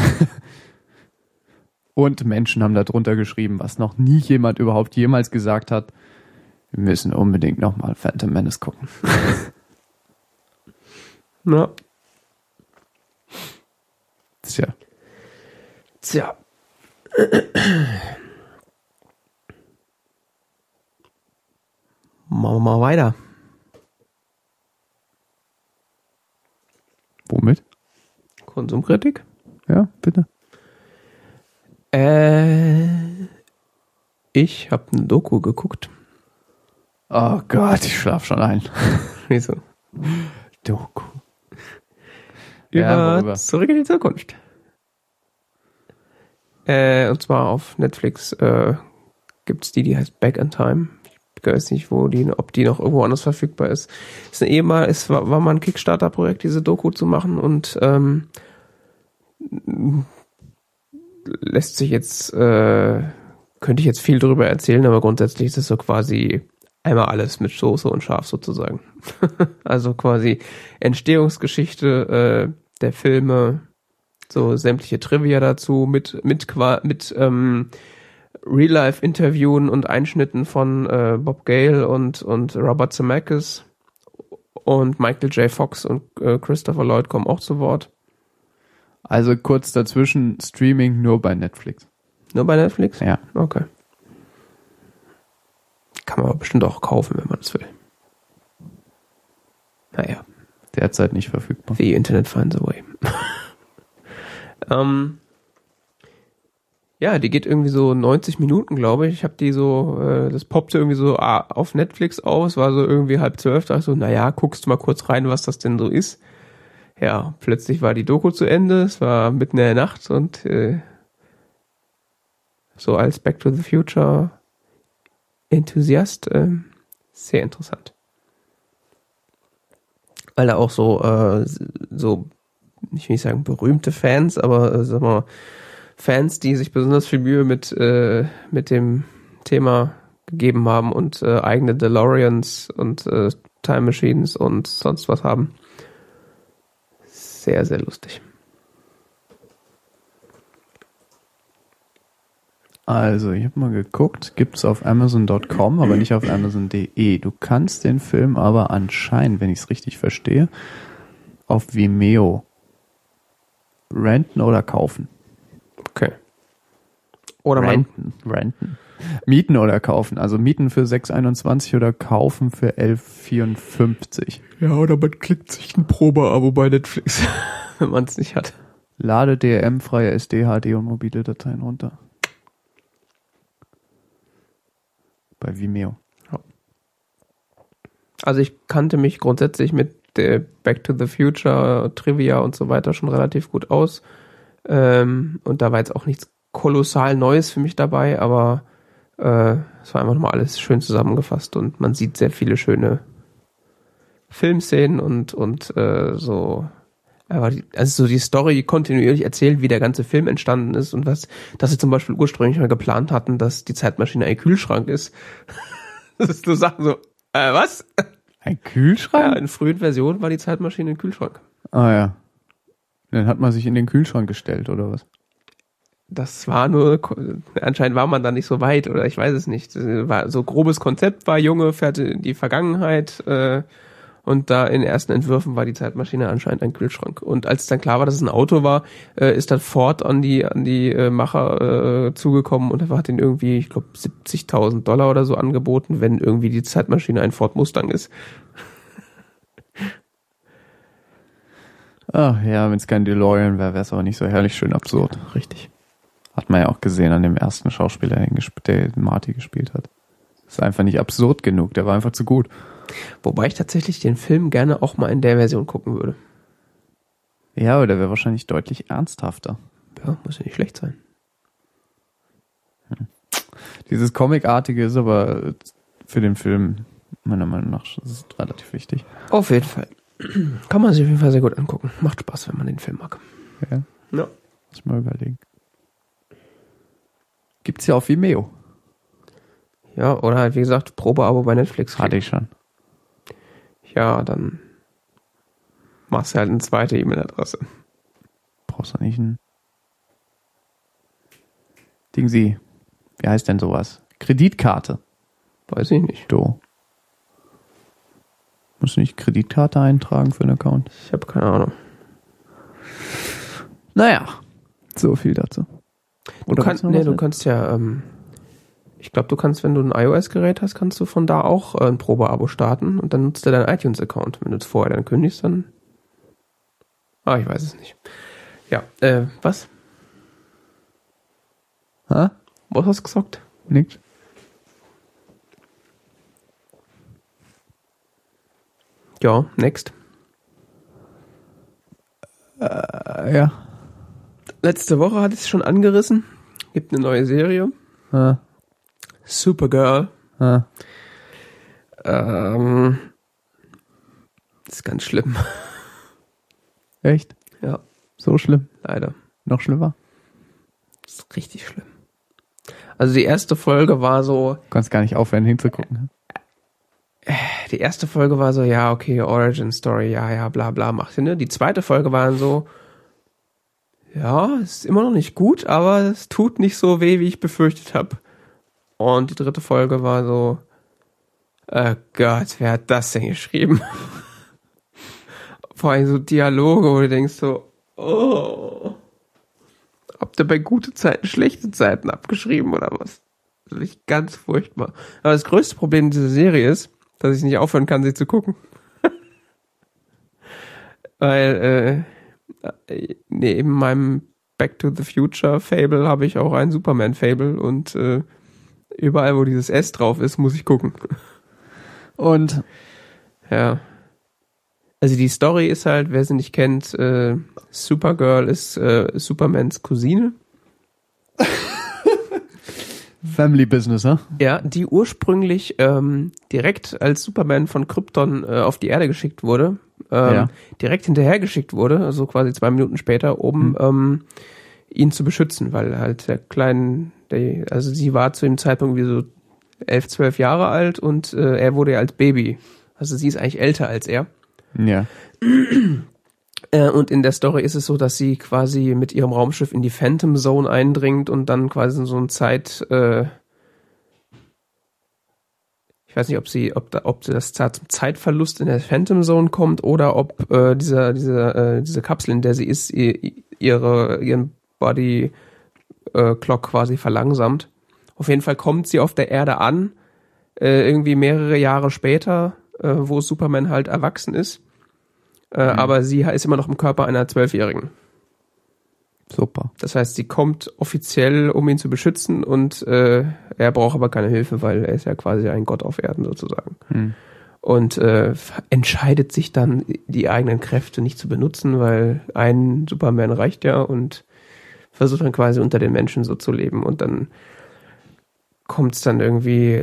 Und Menschen haben da drunter geschrieben, was noch nie jemand überhaupt jemals gesagt hat. Wir müssen unbedingt nochmal Phantom Menace gucken. Ja. Tja. Tja. Machen wir mal weiter. Womit? Konsumkritik? Ja, bitte. Äh, ich habe eine Doku geguckt. Oh Gott, ich schlaf schon ein. Wieso? Doku. Über Ja, worüber? Zurück in die Zukunft. Äh, und zwar auf Netflix äh, gibt's die, die heißt Back in Time. Ich weiß nicht, wo die, ob die noch irgendwo anders verfügbar ist. Ist eine ehemal, es war, war mal ein Kickstarter-Projekt, diese Doku zu machen und ähm, lässt sich jetzt, äh, könnte ich jetzt viel drüber erzählen, aber grundsätzlich ist es so quasi einmal alles mit Soße und Schaf sozusagen. also quasi Entstehungsgeschichte äh, der Filme, so sämtliche Trivia dazu mit mit mit ähm, Real-Life-Interviewen und Einschnitten von äh, Bob Gale und und Robert Zemeckis und Michael J. Fox und äh, Christopher Lloyd kommen auch zu Wort. Also kurz dazwischen, Streaming nur bei Netflix. Nur bei Netflix? Ja. Okay. Kann man aber bestimmt auch kaufen, wenn man das will. Naja, Derzeit nicht verfügbar. the Internet finds a way. ähm, ja, die geht irgendwie so 90 Minuten, glaube ich. Ich habe die so, äh, das poppte irgendwie so ah, auf Netflix aus, war so irgendwie halb zwölf. Da ich so, naja, guckst du mal kurz rein, was das denn so ist. Ja, plötzlich war die Doku zu Ende. Es war mitten in der Nacht und äh, so als Back to the Future Enthusiast ähm, sehr interessant. Weil da auch so, äh, so, ich will nicht sagen berühmte Fans, aber äh, sag mal, Fans, die sich besonders viel Mühe mit, äh, mit dem Thema gegeben haben und äh, eigene DeLoreans und äh, Time Machines und sonst was haben. Sehr, sehr lustig. Also, ich habe mal geguckt, gibt's auf Amazon.com, aber nicht auf Amazon.de. Du kannst den Film aber anscheinend, wenn ich es richtig verstehe, auf Vimeo renten oder kaufen. Okay. Oder man, renten, renten. Mieten oder kaufen. Also mieten für 6,21 oder kaufen für 11,54. ja, oder man klickt sich ein Probeabo bei Netflix, wenn man es nicht hat. Lade DRM-freie SD, HD und mobile Dateien runter. Bei Vimeo. Also ich kannte mich grundsätzlich mit der Back to the Future Trivia und so weiter schon relativ gut aus. Ähm, und da war jetzt auch nichts kolossal Neues für mich dabei, aber äh, es war einfach nochmal alles schön zusammengefasst und man sieht sehr viele schöne Filmszenen und, und äh, so aber die, also so die Story kontinuierlich erzählt, wie der ganze Film entstanden ist und was, dass sie zum Beispiel ursprünglich mal geplant hatten, dass die Zeitmaschine ein Kühlschrank ist. das ist so Sachen so, äh, was? Ein Ja, Kühlschrank? in frühen Versionen war die Zeitmaschine ein Kühlschrank. Ah ja. Dann hat man sich in den Kühlschrank gestellt, oder was? Das war nur, anscheinend war man da nicht so weit oder ich weiß es nicht. War so grobes Konzept war Junge fährt in die Vergangenheit äh, und da in den ersten Entwürfen war die Zeitmaschine anscheinend ein Kühlschrank. Und als dann klar war, dass es ein Auto war, äh, ist dann Ford an die an die äh, Macher äh, zugekommen und er hat ihnen irgendwie, ich glaube, 70.000 Dollar oder so angeboten, wenn irgendwie die Zeitmaschine ein Ford Mustang ist. Ach ja, wenn es kein DeLorean wäre, wäre es aber nicht so herrlich schön absurd. Richtig. Hat man ja auch gesehen an dem ersten Schauspieler, der Marty gespielt hat. Ist einfach nicht absurd genug, der war einfach zu gut. Wobei ich tatsächlich den Film gerne auch mal in der Version gucken würde. Ja, aber der wäre wahrscheinlich deutlich ernsthafter. Ja, muss ja nicht schlecht sein. Dieses Comicartige ist aber für den Film meiner Meinung nach relativ wichtig. Auf jeden Fall. Kann man sich auf jeden Fall sehr gut angucken. Macht Spaß, wenn man den Film mag. Ja, Ja. muss ich mal überlegen. Gibt's ja auf Vimeo. Ja, oder halt, wie gesagt, Probeabo bei Netflix. Hatte ich schon. Ja, dann machst du halt eine zweite E-Mail-Adresse. Brauchst du nicht ein Ding Sie. Wie heißt denn sowas? Kreditkarte. Weiß ich nicht. Do. Musst du nicht Kreditkarte eintragen für einen Account? Ich habe keine Ahnung. Naja, so viel dazu. Du, noch nee, du kannst ja, ähm, ich glaube, du kannst, wenn du ein iOS-Gerät hast, kannst du von da auch äh, ein Probeabo starten und dann nutzt du deinen iTunes-Account. Wenn du es vorher dann kündigst, dann. Ah, ich weiß es nicht. Ja, äh, was? Ha? Was hast du gesagt? Nix? Ja, next. Äh, ja. Letzte Woche ich es schon angerissen. Gibt eine neue Serie. Ha. Supergirl. Ha. Ähm, ist ganz schlimm. Echt? Ja, So schlimm? leider. Noch schlimmer? ist richtig schlimm. Also die erste Folge war so, Du kannst gar nicht aufhören hinzugucken. die erste Folge war so, ja, okay, Origin Story, ja, ja, bla bla, macht ne? Die zweite Folge war dann so, ja, es ist immer noch nicht gut, aber es tut nicht so weh, wie ich befürchtet habe. Und die dritte Folge war so, oh Gott, wer hat das denn geschrieben? Vor allem so Dialoge, wo du denkst so, Oh. Habt ihr bei gute Zeiten schlechte Zeiten abgeschrieben oder was? Das ist ganz furchtbar. Aber das größte Problem dieser Serie ist, dass ich nicht aufhören kann, sie zu gucken. Weil äh, neben meinem Back to the Future Fable habe ich auch ein Superman Fable und äh, überall, wo dieses S drauf ist, muss ich gucken. Und Ja. Also die Story ist halt, wer sie nicht kennt, äh, Supergirl ist äh, Supermans Cousine. Family Business, ne? Ja, die ursprünglich ähm, direkt als Superman von Krypton äh, auf die Erde geschickt wurde, ähm, Ja. direkt hinterhergeschickt wurde, also quasi zwei Minuten später, um ähm, ihn zu beschützen, weil halt der kleinen, der, also sie war zu dem Zeitpunkt wie so elf, zwölf Jahre alt und äh, er wurde ja als Baby. Also sie ist eigentlich älter als er. Ja. Äh, und in der Story ist es so, dass sie quasi mit ihrem Raumschiff in die Phantom Zone eindringt und dann quasi in so eine Zeit, äh, ich weiß nicht, ob sie, ob da, ob das zum Zeitverlust in der Phantom Zone kommt oder ob äh, dieser, dieser, äh, diese Kapsel, in der sie ist, ihr, ihre, ihren Body äh, Clock quasi verlangsamt. Auf jeden Fall kommt sie auf der Erde an, äh, irgendwie mehrere Jahre später, wo Superman halt erwachsen ist. Äh, Aber sie ist immer noch im Körper einer Zwölfjährigen. Super. Das heißt, sie kommt offiziell, um ihn zu beschützen und äh, er braucht aber keine Hilfe, weil er ist ja quasi ein Gott auf Erden sozusagen. Hm. Und äh, entscheidet sich dann, die eigenen Kräfte nicht zu benutzen, weil ein Superman reicht ja und versucht dann quasi unter den Menschen so zu leben. Und dann kommt es dann irgendwie,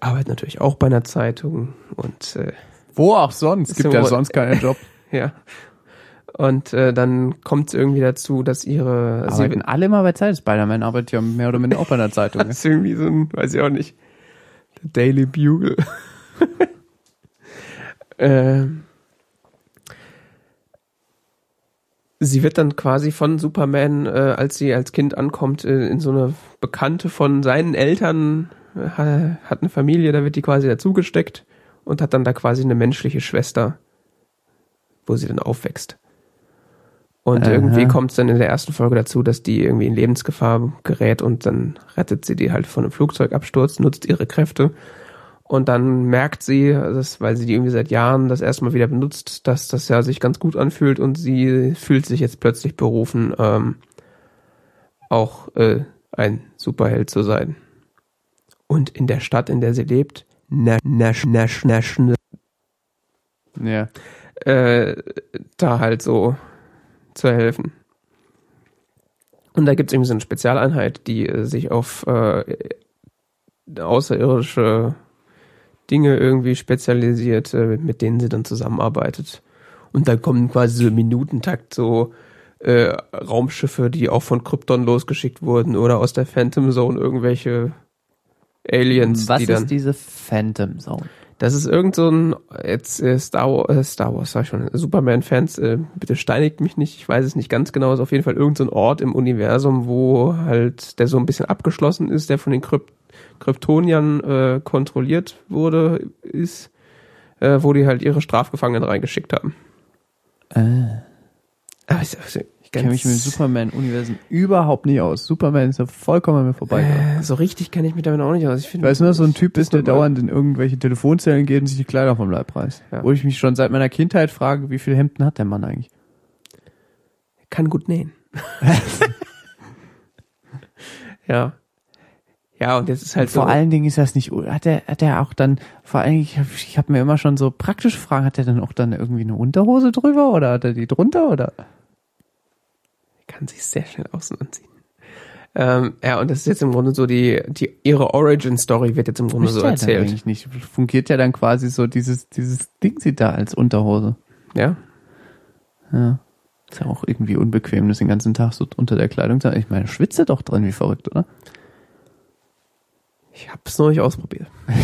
arbeitet natürlich auch bei einer Zeitung und äh, Wo auch sonst? Gibt ja sonst keinen Job. ja. Und äh, dann kommt es irgendwie dazu, dass ihre sie Arbeiten alle immer bei Zeit. Spider-Man arbeitet ja mehr oder minder auch bei einer Zeitung. Das ist irgendwie so ein, weiß ich auch nicht, der Daily Bugle. ähm, sie wird dann quasi von Superman, äh, als sie als Kind ankommt, äh, in so eine Bekannte von seinen Eltern, äh, hat eine Familie, da wird die quasi dazugesteckt und hat dann da quasi eine menschliche Schwester, wo sie dann aufwächst. Und Aha. irgendwie kommt es dann in der ersten Folge dazu, dass die irgendwie in Lebensgefahr gerät und dann rettet sie die halt von einem Flugzeugabsturz, nutzt ihre Kräfte und dann merkt sie, dass, weil sie die irgendwie seit Jahren das erste Mal wieder benutzt, dass das ja sich ganz gut anfühlt und sie fühlt sich jetzt plötzlich berufen, ähm, auch äh, ein Superheld zu sein. Und in der Stadt, in der sie lebt, na, nash, nash, nash, Ja. Äh, da halt so zu helfen. Und da gibt es irgendwie so eine Spezialeinheit, die äh, sich auf äh, außerirdische Dinge irgendwie spezialisiert, äh, mit denen sie dann zusammenarbeitet. Und da kommen quasi so im Minutentakt so äh, Raumschiffe, die auch von Krypton losgeschickt wurden oder aus der Phantom Zone irgendwelche Aliens, Was ist dann. diese Phantom Zone? Das ist irgend so ein, jetzt äh, Star Wars, äh, Star Wars, sag ich schon, Superman-Fans, äh, bitte steinigt mich nicht, ich weiß es nicht ganz genau, ist auf jeden Fall irgend so ein Ort im Universum, wo halt, der so ein bisschen abgeschlossen ist, der von den Kryp Kryptoniern äh, kontrolliert wurde, ist, äh, wo die halt ihre Strafgefangenen reingeschickt haben. Äh, Aber ich, also, kenne mich mit Superman-Universen überhaupt nicht aus. Superman ist ja vollkommen an mir vorbeigegangen. äh, so richtig kenne ich mich damit auch nicht aus. Ich finde, weiß nur, so ein Typ ist, der dauernd in irgendwelche Telefonzellen geht und sich die Kleider vom Leib reißt. Ja. Wo ich mich schon seit meiner Kindheit frage, wie viele Hemden hat der Mann eigentlich? kann gut nähen. ja. Ja, und jetzt ist halt Vor so, allen Dingen ist das nicht, hat er, hat er auch dann, vor allen Dingen, ich habe ich hab mir immer schon so praktische Fragen, hat er dann auch dann irgendwie eine Unterhose drüber oder hat er die drunter oder? Kann sich sehr schnell außen anziehen. Ähm, ja, und das ist jetzt im Grunde so die, die ihre Origin Story wird jetzt im Grunde so Müsste er dann erzählt. eigentlich nicht. Fungiert ja dann quasi so dieses, dieses Ding sieht da als Unterhose. Ja. Ja. Ist ja auch irgendwie unbequem, das den ganzen Tag so unter der Kleidung zu haben. Ich meine, schwitze doch drin, wie verrückt, oder? Ich habe es noch nicht ausprobiert.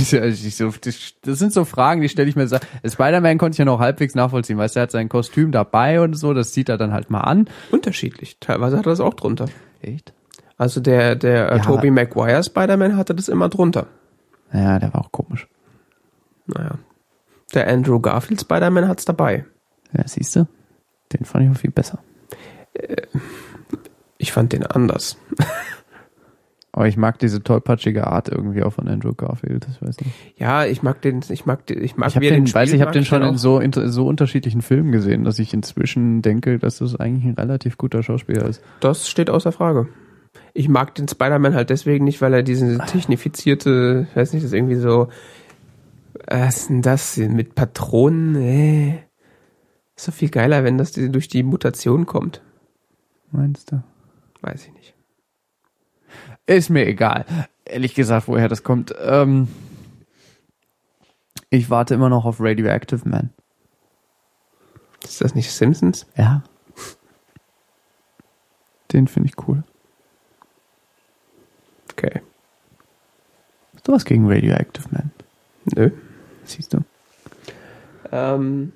Das, sind so Fragen, die stelle ich mir. Spider-Man konnte ich ja noch halbwegs nachvollziehen, weißt du, er hat sein Kostüm dabei und so, das zieht er dann halt mal an. Unterschiedlich. Teilweise hat er das auch drunter. Echt? Also der, der äh, Ja. Tobey Maguire Spider-Man hatte das immer drunter. Ja, der war auch komisch. Naja. Der Andrew Garfield Spider-Man hat's dabei. Ja, siehst du? Den fand ich auch viel besser. Ich fand den anders. Aber ich mag diese tollpatschige Art irgendwie auch von Andrew Garfield, das weiß nicht. Ja, ich mag den, ich mag den, ich mag Ich den, spielt, weiß ich, habe den schon in so, in so unterschiedlichen Filmen gesehen, dass ich inzwischen denke, dass das eigentlich ein relativ guter Schauspieler ist. Das steht außer Frage. Ich mag den Spider-Man halt deswegen nicht, weil er diese technifizierte, ich weiß nicht, das ist irgendwie so, was ist denn das mit Patronen? Äh, ist doch viel geiler, wenn das durch die Mutation kommt. Meinst du? Weiß ich nicht. Ist mir egal. Ehrlich gesagt, woher das kommt. Ähm, ich warte immer noch auf Radioactive Man. Ist das nicht Simpsons? Ja. Den finde ich cool. Okay. Hast du was gegen Radioactive Man? Nö. Siehst du? Ähm,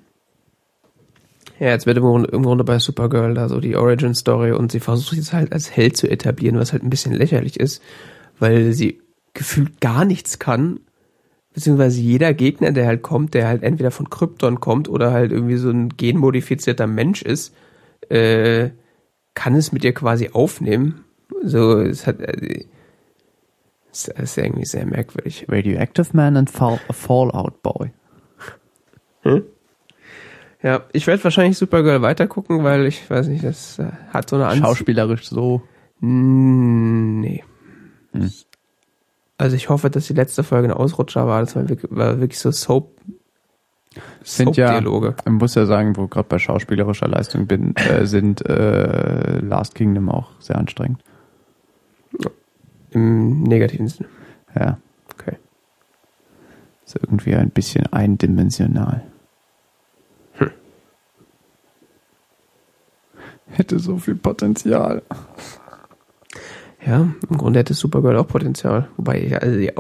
ja, jetzt wird im Grunde, bei Supergirl da so die Origin Story und sie versucht jetzt halt als Held zu etablieren, was halt ein bisschen lächerlich ist, weil sie gefühlt gar nichts kann, beziehungsweise jeder Gegner, der halt kommt, der halt entweder von Krypton kommt oder halt irgendwie so ein genmodifizierter Mensch ist, äh, kann es mit ihr quasi aufnehmen. So, es hat, äh, es ist irgendwie sehr merkwürdig. Radioactive Man and Fall, Fallout Boy. Ja, ich werde wahrscheinlich Supergirl weitergucken, weil ich weiß nicht, das äh, hat so eine Anzie Schauspielerisch so. Nee. Hm. Also ich hoffe, dass die letzte Folge ein Ausrutscher war. Das war wirklich, war wirklich so Soap. Sind ja, man muss ja sagen, wo gerade bei schauspielerischer Leistung bin, äh, sind äh, Last Kingdom auch sehr anstrengend. Im negativen Sinne. Ja. Okay. Ist irgendwie ein bisschen eindimensional. Hätte so viel Potenzial. Ja, im Grunde hätte Supergirl auch Potenzial. Wobei, also ja,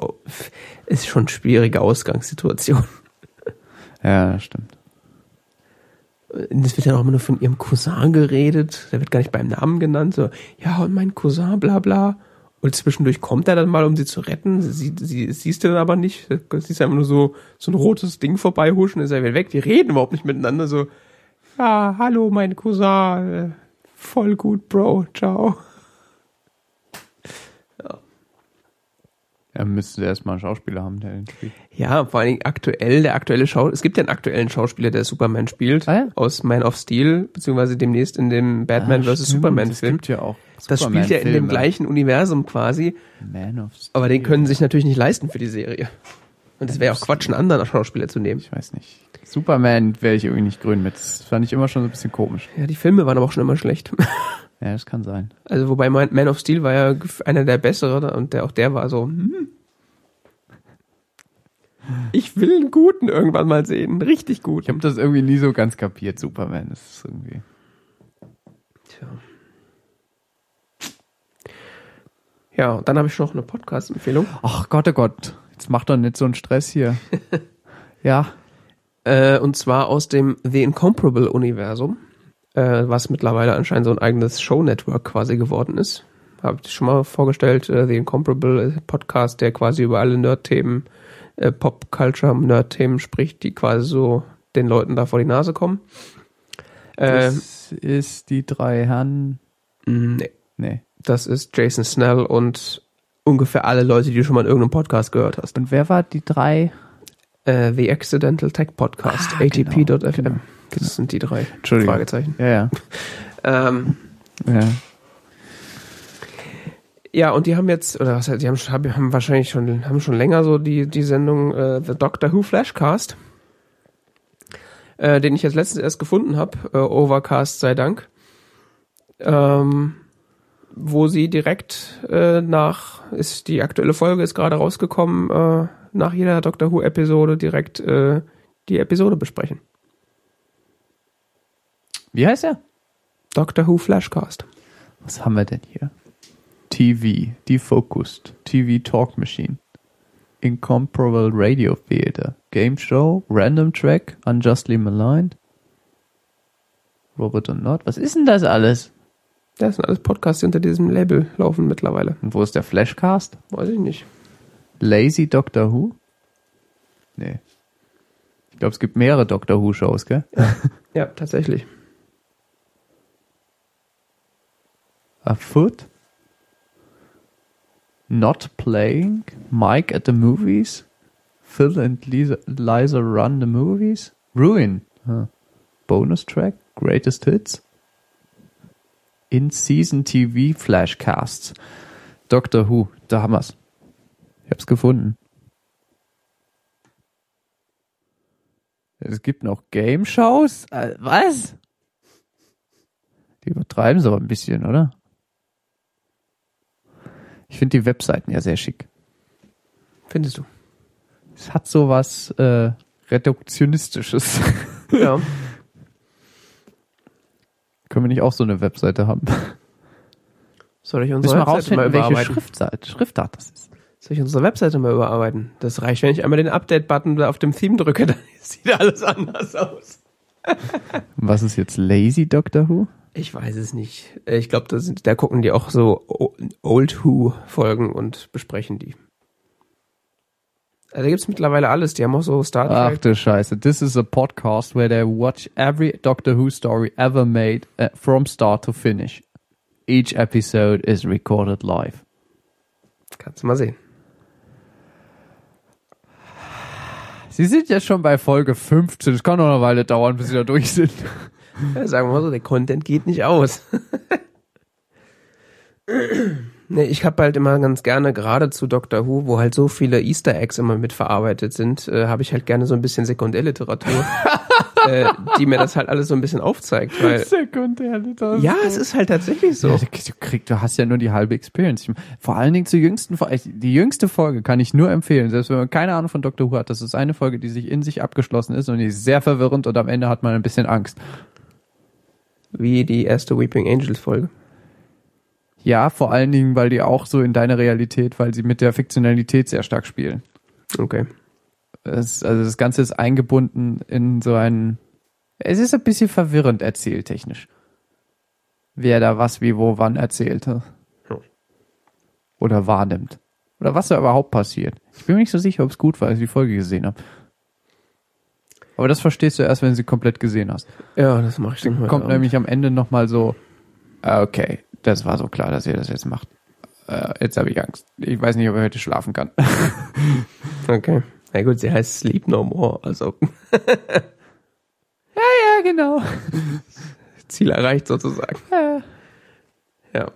ist schon eine schwierige Ausgangssituation. Ja, das stimmt. Es wird ja auch immer nur von ihrem Cousin geredet. Der wird gar nicht beim Namen genannt. So, ja, und mein Cousin, bla bla. Und zwischendurch kommt er dann mal, um sie zu retten. Sie, sie siehst du dann aber nicht. Du siehst einfach nur so, so ein rotes Ding vorbeihuschen, ist er wieder weg. Die reden überhaupt nicht miteinander. So, ja, hallo, mein Cousin. Voll gut, Bro. Ciao. Ja, müsste erstmal einen Schauspieler haben, der den spielt. Ja, vor allen Dingen aktuell, der aktuelle Schau, es gibt ja einen aktuellen Schauspieler, der Superman spielt. Ah ja? Aus Man of Steel, beziehungsweise demnächst in dem Batman Ah, vs. stimmt, Superman Es Film. gibt ja auch Das spielt ja in dem gleichen Universum quasi. Man of Steel. Aber den können sie sich natürlich nicht leisten für die Serie. Und es wäre auch Quatsch, einen anderen Schauspieler zu nehmen. Ich weiß nicht. Superman wäre ich irgendwie nicht grün mit. Das fand ich immer schon so ein bisschen komisch. Ja, die Filme waren aber auch schon immer schlecht. Ja, das kann sein. Also wobei Man Man of Steel war ja einer der besseren und der auch der war so, hm. Ich will einen guten irgendwann mal sehen, richtig Ich guten. habe das irgendwie nie so ganz kapiert, Superman. Das ist irgendwie. Tja. Ja, und dann habe ich noch eine Podcast-Empfehlung. Ach Gott, oh Gott. Jetzt mach doch nicht so einen Stress hier. ja. Äh, und zwar aus dem The Incomparable-Universum, äh, was mittlerweile anscheinend so ein eigenes Show-Network quasi geworden ist. Habe ich schon mal vorgestellt, äh, The Incomparable äh, Podcast, der quasi über alle Nerd-Themen, äh, Pop-Culture-Nerd-Themen spricht, die quasi so den Leuten da vor die Nase kommen. Äh, Das ist die drei Herren. nee, Nee. das ist Jason Snell und ungefähr alle Leute, die du schon mal in irgendeinem Podcast gehört hast. Und wer war die drei? Äh, The Accidental Tech Podcast, Ah, genau, ATP.fm. genau, Das sind die drei Entschuldigung. Fragezeichen. Ja, ja. Ähm, ja. Ja, und die haben jetzt, oder was heißt, die haben, haben haben wahrscheinlich schon, haben schon länger so die, die Sendung äh, The Doctor Who Flashcast, äh, den ich jetzt letztens erst gefunden habe, äh, Overcast sei Dank, ähm, wo sie direkt äh, nach, ist die aktuelle Folge ist gerade rausgekommen, äh, nach jeder Doctor Who Episode direkt äh, die Episode besprechen. Wie heißt er? Doctor Who Flashcast. Was haben wir denn hier? TV, Defocused, TV Talk Machine, Incomparable Radio Theater, Game Show, Random Track, Unjustly Maligned, Robert und Not. Was ist denn das alles? Das sind alles Podcasts, die unter diesem Label laufen mittlerweile. Und wo ist der Flashcast? Weiß ich nicht. Lazy Doctor Who? Nee. Ich glaube, es gibt mehrere Doctor Who Shows, gell? Ja, tatsächlich. A foot? Not playing? Mike at the movies? Phil and Lisa, Liza run the movies? Ruin? Huh. Bonus track? Greatest hits? In-Season TV Flashcasts. Doctor Who. Da haben wir's. Ich hab's gefunden. Es gibt noch Game Shows? Äh, was? Die übertreiben es aber ein bisschen, oder? Ich finde die Webseiten ja sehr schick. Findest du? Es hat so was äh, Reduktionistisches. Ja. Können wir nicht auch so eine Webseite haben? Soll ich Müssen unsere wir Webseite mal rausfinden, welche überarbeiten? Schriftart, Schriftart das ist. Soll ich unsere Webseite mal überarbeiten? Das reicht, wenn ich einmal den Update-Button da auf dem Theme drücke, dann sieht alles anders aus. Was ist jetzt Lazy Doctor Who? Ich weiß es nicht. Ich glaube, da, da gucken die auch so Old Who-Folgen und besprechen die. Also da gibt's mittlerweile alles. Die haben auch so Star Ach Trek. du Scheiße. This is a podcast where they watch every Doctor Who story ever made uh, from start to finish. Each episode is recorded live. Kannst du mal sehen. Sie sind ja schon bei Folge 15. Es kann noch eine Weile dauern, bis sie da durch sind. Ja, sagen wir mal so, der Content geht nicht aus. nee, ich habe halt immer ganz gerne, gerade zu Doctor Who, wo halt so viele Easter Eggs immer mitverarbeitet sind, äh, habe ich halt gerne so ein bisschen Sekundärliteratur, äh, die mir das halt alles so ein bisschen aufzeigt. Weil, Sekundärliteratur. ja, es ist halt tatsächlich so. Ja, du, du, krieg, du hast ja nur die halbe Experience. Vor allen Dingen zur jüngsten Folge. Die jüngste Folge kann ich nur empfehlen, selbst wenn man keine Ahnung von Doctor Who hat. Das ist eine Folge, die sich in sich abgeschlossen ist und die ist sehr verwirrend und am Ende hat man ein bisschen Angst. Wie die erste Weeping Angels Folge. Ja, vor allen Dingen, weil die auch so in deine Realität, weil sie mit der Fiktionalität sehr stark spielen. Okay. Es, also das Ganze ist eingebunden in so ein. Es ist ein bisschen verwirrend erzählt, technisch. Wer da was, wie, wo, wann erzählt. Hm. Oder wahrnimmt. Oder was da überhaupt passiert. Ich bin mir nicht so sicher, ob es gut war, als ich die Folge gesehen habe. Aber das verstehst du erst, wenn du sie komplett gesehen hast. Ja, das mache ich dann Kommt Abend. nämlich am Ende nochmal so, ah, okay, das war so klar, dass ihr das jetzt macht. Äh, jetzt habe ich Angst. Ich weiß nicht, ob ich heute schlafen kann. Okay. Na gut, sie heißt Sleep No More, also ja, genau. Ziel erreicht sozusagen. Ja, Ja.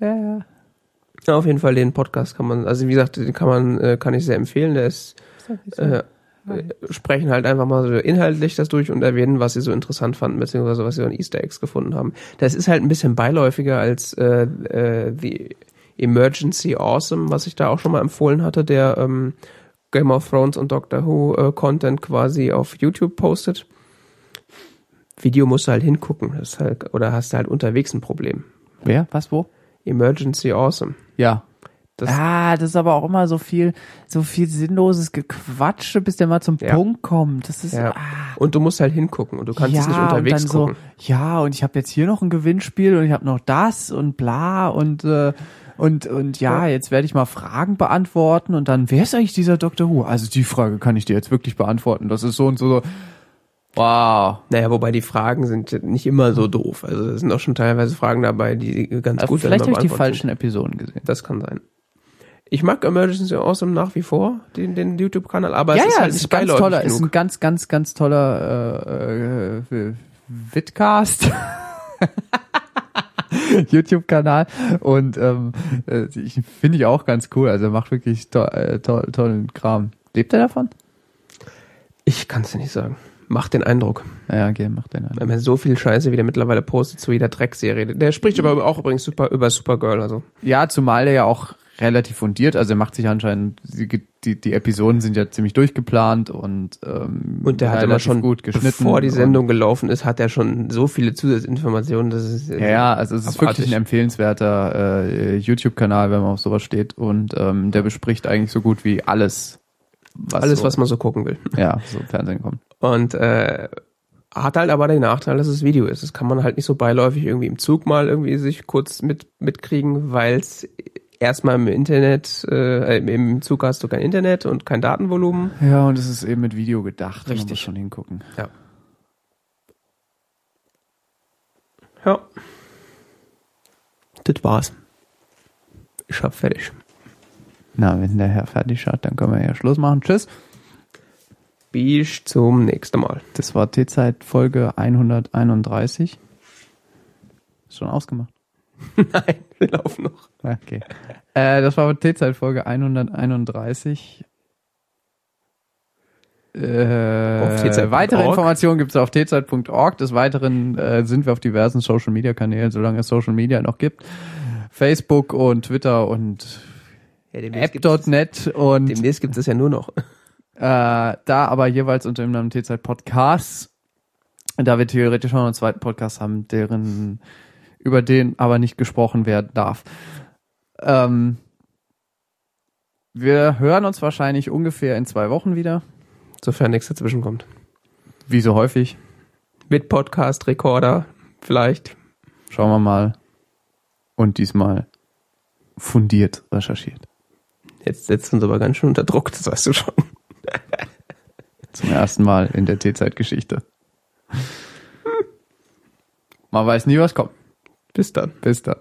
ja, ja. Ja, auf jeden Fall den Podcast kann man, also wie gesagt, den kann man, äh, kann ich sehr empfehlen. Der ist, äh, äh, sprechen halt einfach mal so inhaltlich das durch und erwähnen, was sie so interessant fanden, beziehungsweise was sie an Easter Eggs gefunden haben. Das ist halt ein bisschen beiläufiger als äh, äh, The Emergency Awesome, was ich da auch schon mal empfohlen hatte, der ähm, Game of Thrones und Doctor Who äh, Content quasi auf YouTube postet. Video musst du halt hingucken, das ist halt, oder hast du halt unterwegs ein Problem. Wer? Was, wo? Emergency Awesome. Ja. Das- ah, das ist aber auch immer so viel, so viel sinnloses Gequatsche, bis der mal zum Ja. Punkt kommt. Das ist, Ja. ah, Und du musst halt hingucken und du kannst es nicht unterwegs und dann gucken. so, ja, und ich habe jetzt hier noch ein Gewinnspiel und ich habe noch das und bla und äh, und und ja, Ja. jetzt werde ich mal Fragen beantworten und dann wer ist eigentlich dieser Dr. Who? Also die Frage kann ich dir jetzt wirklich beantworten. Das ist so und so. Wow. Naja, wobei die Fragen sind nicht immer so doof. Also es sind auch schon teilweise Fragen dabei, die ganz Also gut vielleicht habe ich die falschen Episoden gesehen. sind. Das kann sein. Ich mag Emergency Awesome nach wie vor, den, den YouTube-Kanal, aber es ist halt ist nicht ganz toller, ist genug. ein ganz, ganz, ganz toller äh, äh, Vidcast. YouTube-Kanal und ähm, äh, ich finde ich auch ganz cool. Also er macht wirklich to äh, to tollen Kram. Lebt er davon? Ich kann es dir nicht sagen. Macht den Eindruck. Ja, okay, macht den Wenn man so viel Scheiße, wie der mittlerweile postet zu jeder Dreckserie. Der spricht aber auch übrigens super über Supergirl, also. Ja, zumal er ja auch relativ fundiert, also er macht sich anscheinend, die, die, die Episoden sind ja ziemlich durchgeplant und ähm, Und der hat immer schon, gut geschnitten. bevor die Sendung gelaufen ist, hat er schon so viele Zusatzinformationen, dass es Ja, ja, also es ist wirklich ein empfehlenswerter äh, YouTube-Kanal, wenn man auf sowas steht. Und ähm, der bespricht eigentlich so gut wie alles, was alles, so, was man so gucken will. ja so im Fernsehen kommt. Und äh, hat halt aber den Nachteil, dass es Video ist. Das kann man halt nicht so beiläufig irgendwie im Zug mal irgendwie sich kurz mit mitkriegen, weil es erstmal im Internet, äh, im Zug hast du kein Internet und kein Datenvolumen. Ja, und es ist eben mit Video gedacht. Man Richtig. muss schon hingucken. Ja. Ja. das war's. Ich hab fertig. Na, wenn der Herr fertig hat, dann können wir ja Schluss machen. Tschüss. Bis zum nächsten Mal. Das war T-Zeit Folge 131. Ist schon ausgemacht. Nein, wir laufen noch. Okay. Äh, das war T-Zeit Folge 131. Äh, weitere Informationen gibt es auf tzeit.org. Des Weiteren äh, sind wir auf diversen Social Media Kanälen, solange es Social Media noch gibt. Facebook und Twitter und Ja, app.net und Demnächst gibt es ja nur noch. äh, da aber jeweils unter dem Namen T-Zeit Podcast, da wir theoretisch schon einen zweiten Podcast haben, deren über den aber nicht gesprochen werden darf. Ähm, wir hören uns wahrscheinlich ungefähr in zwei Wochen wieder, Sofern nichts dazwischen kommt. wie so häufig. Mit Podcast, Recorder, vielleicht. Schauen wir mal. Und diesmal fundiert recherchiert. Jetzt setzt uns aber ganz schön unter Druck, das weißt du schon. Zum ersten Mal in der T-Zeit-Geschichte. Man weiß nie, was kommt. Bis dann. Bis dann.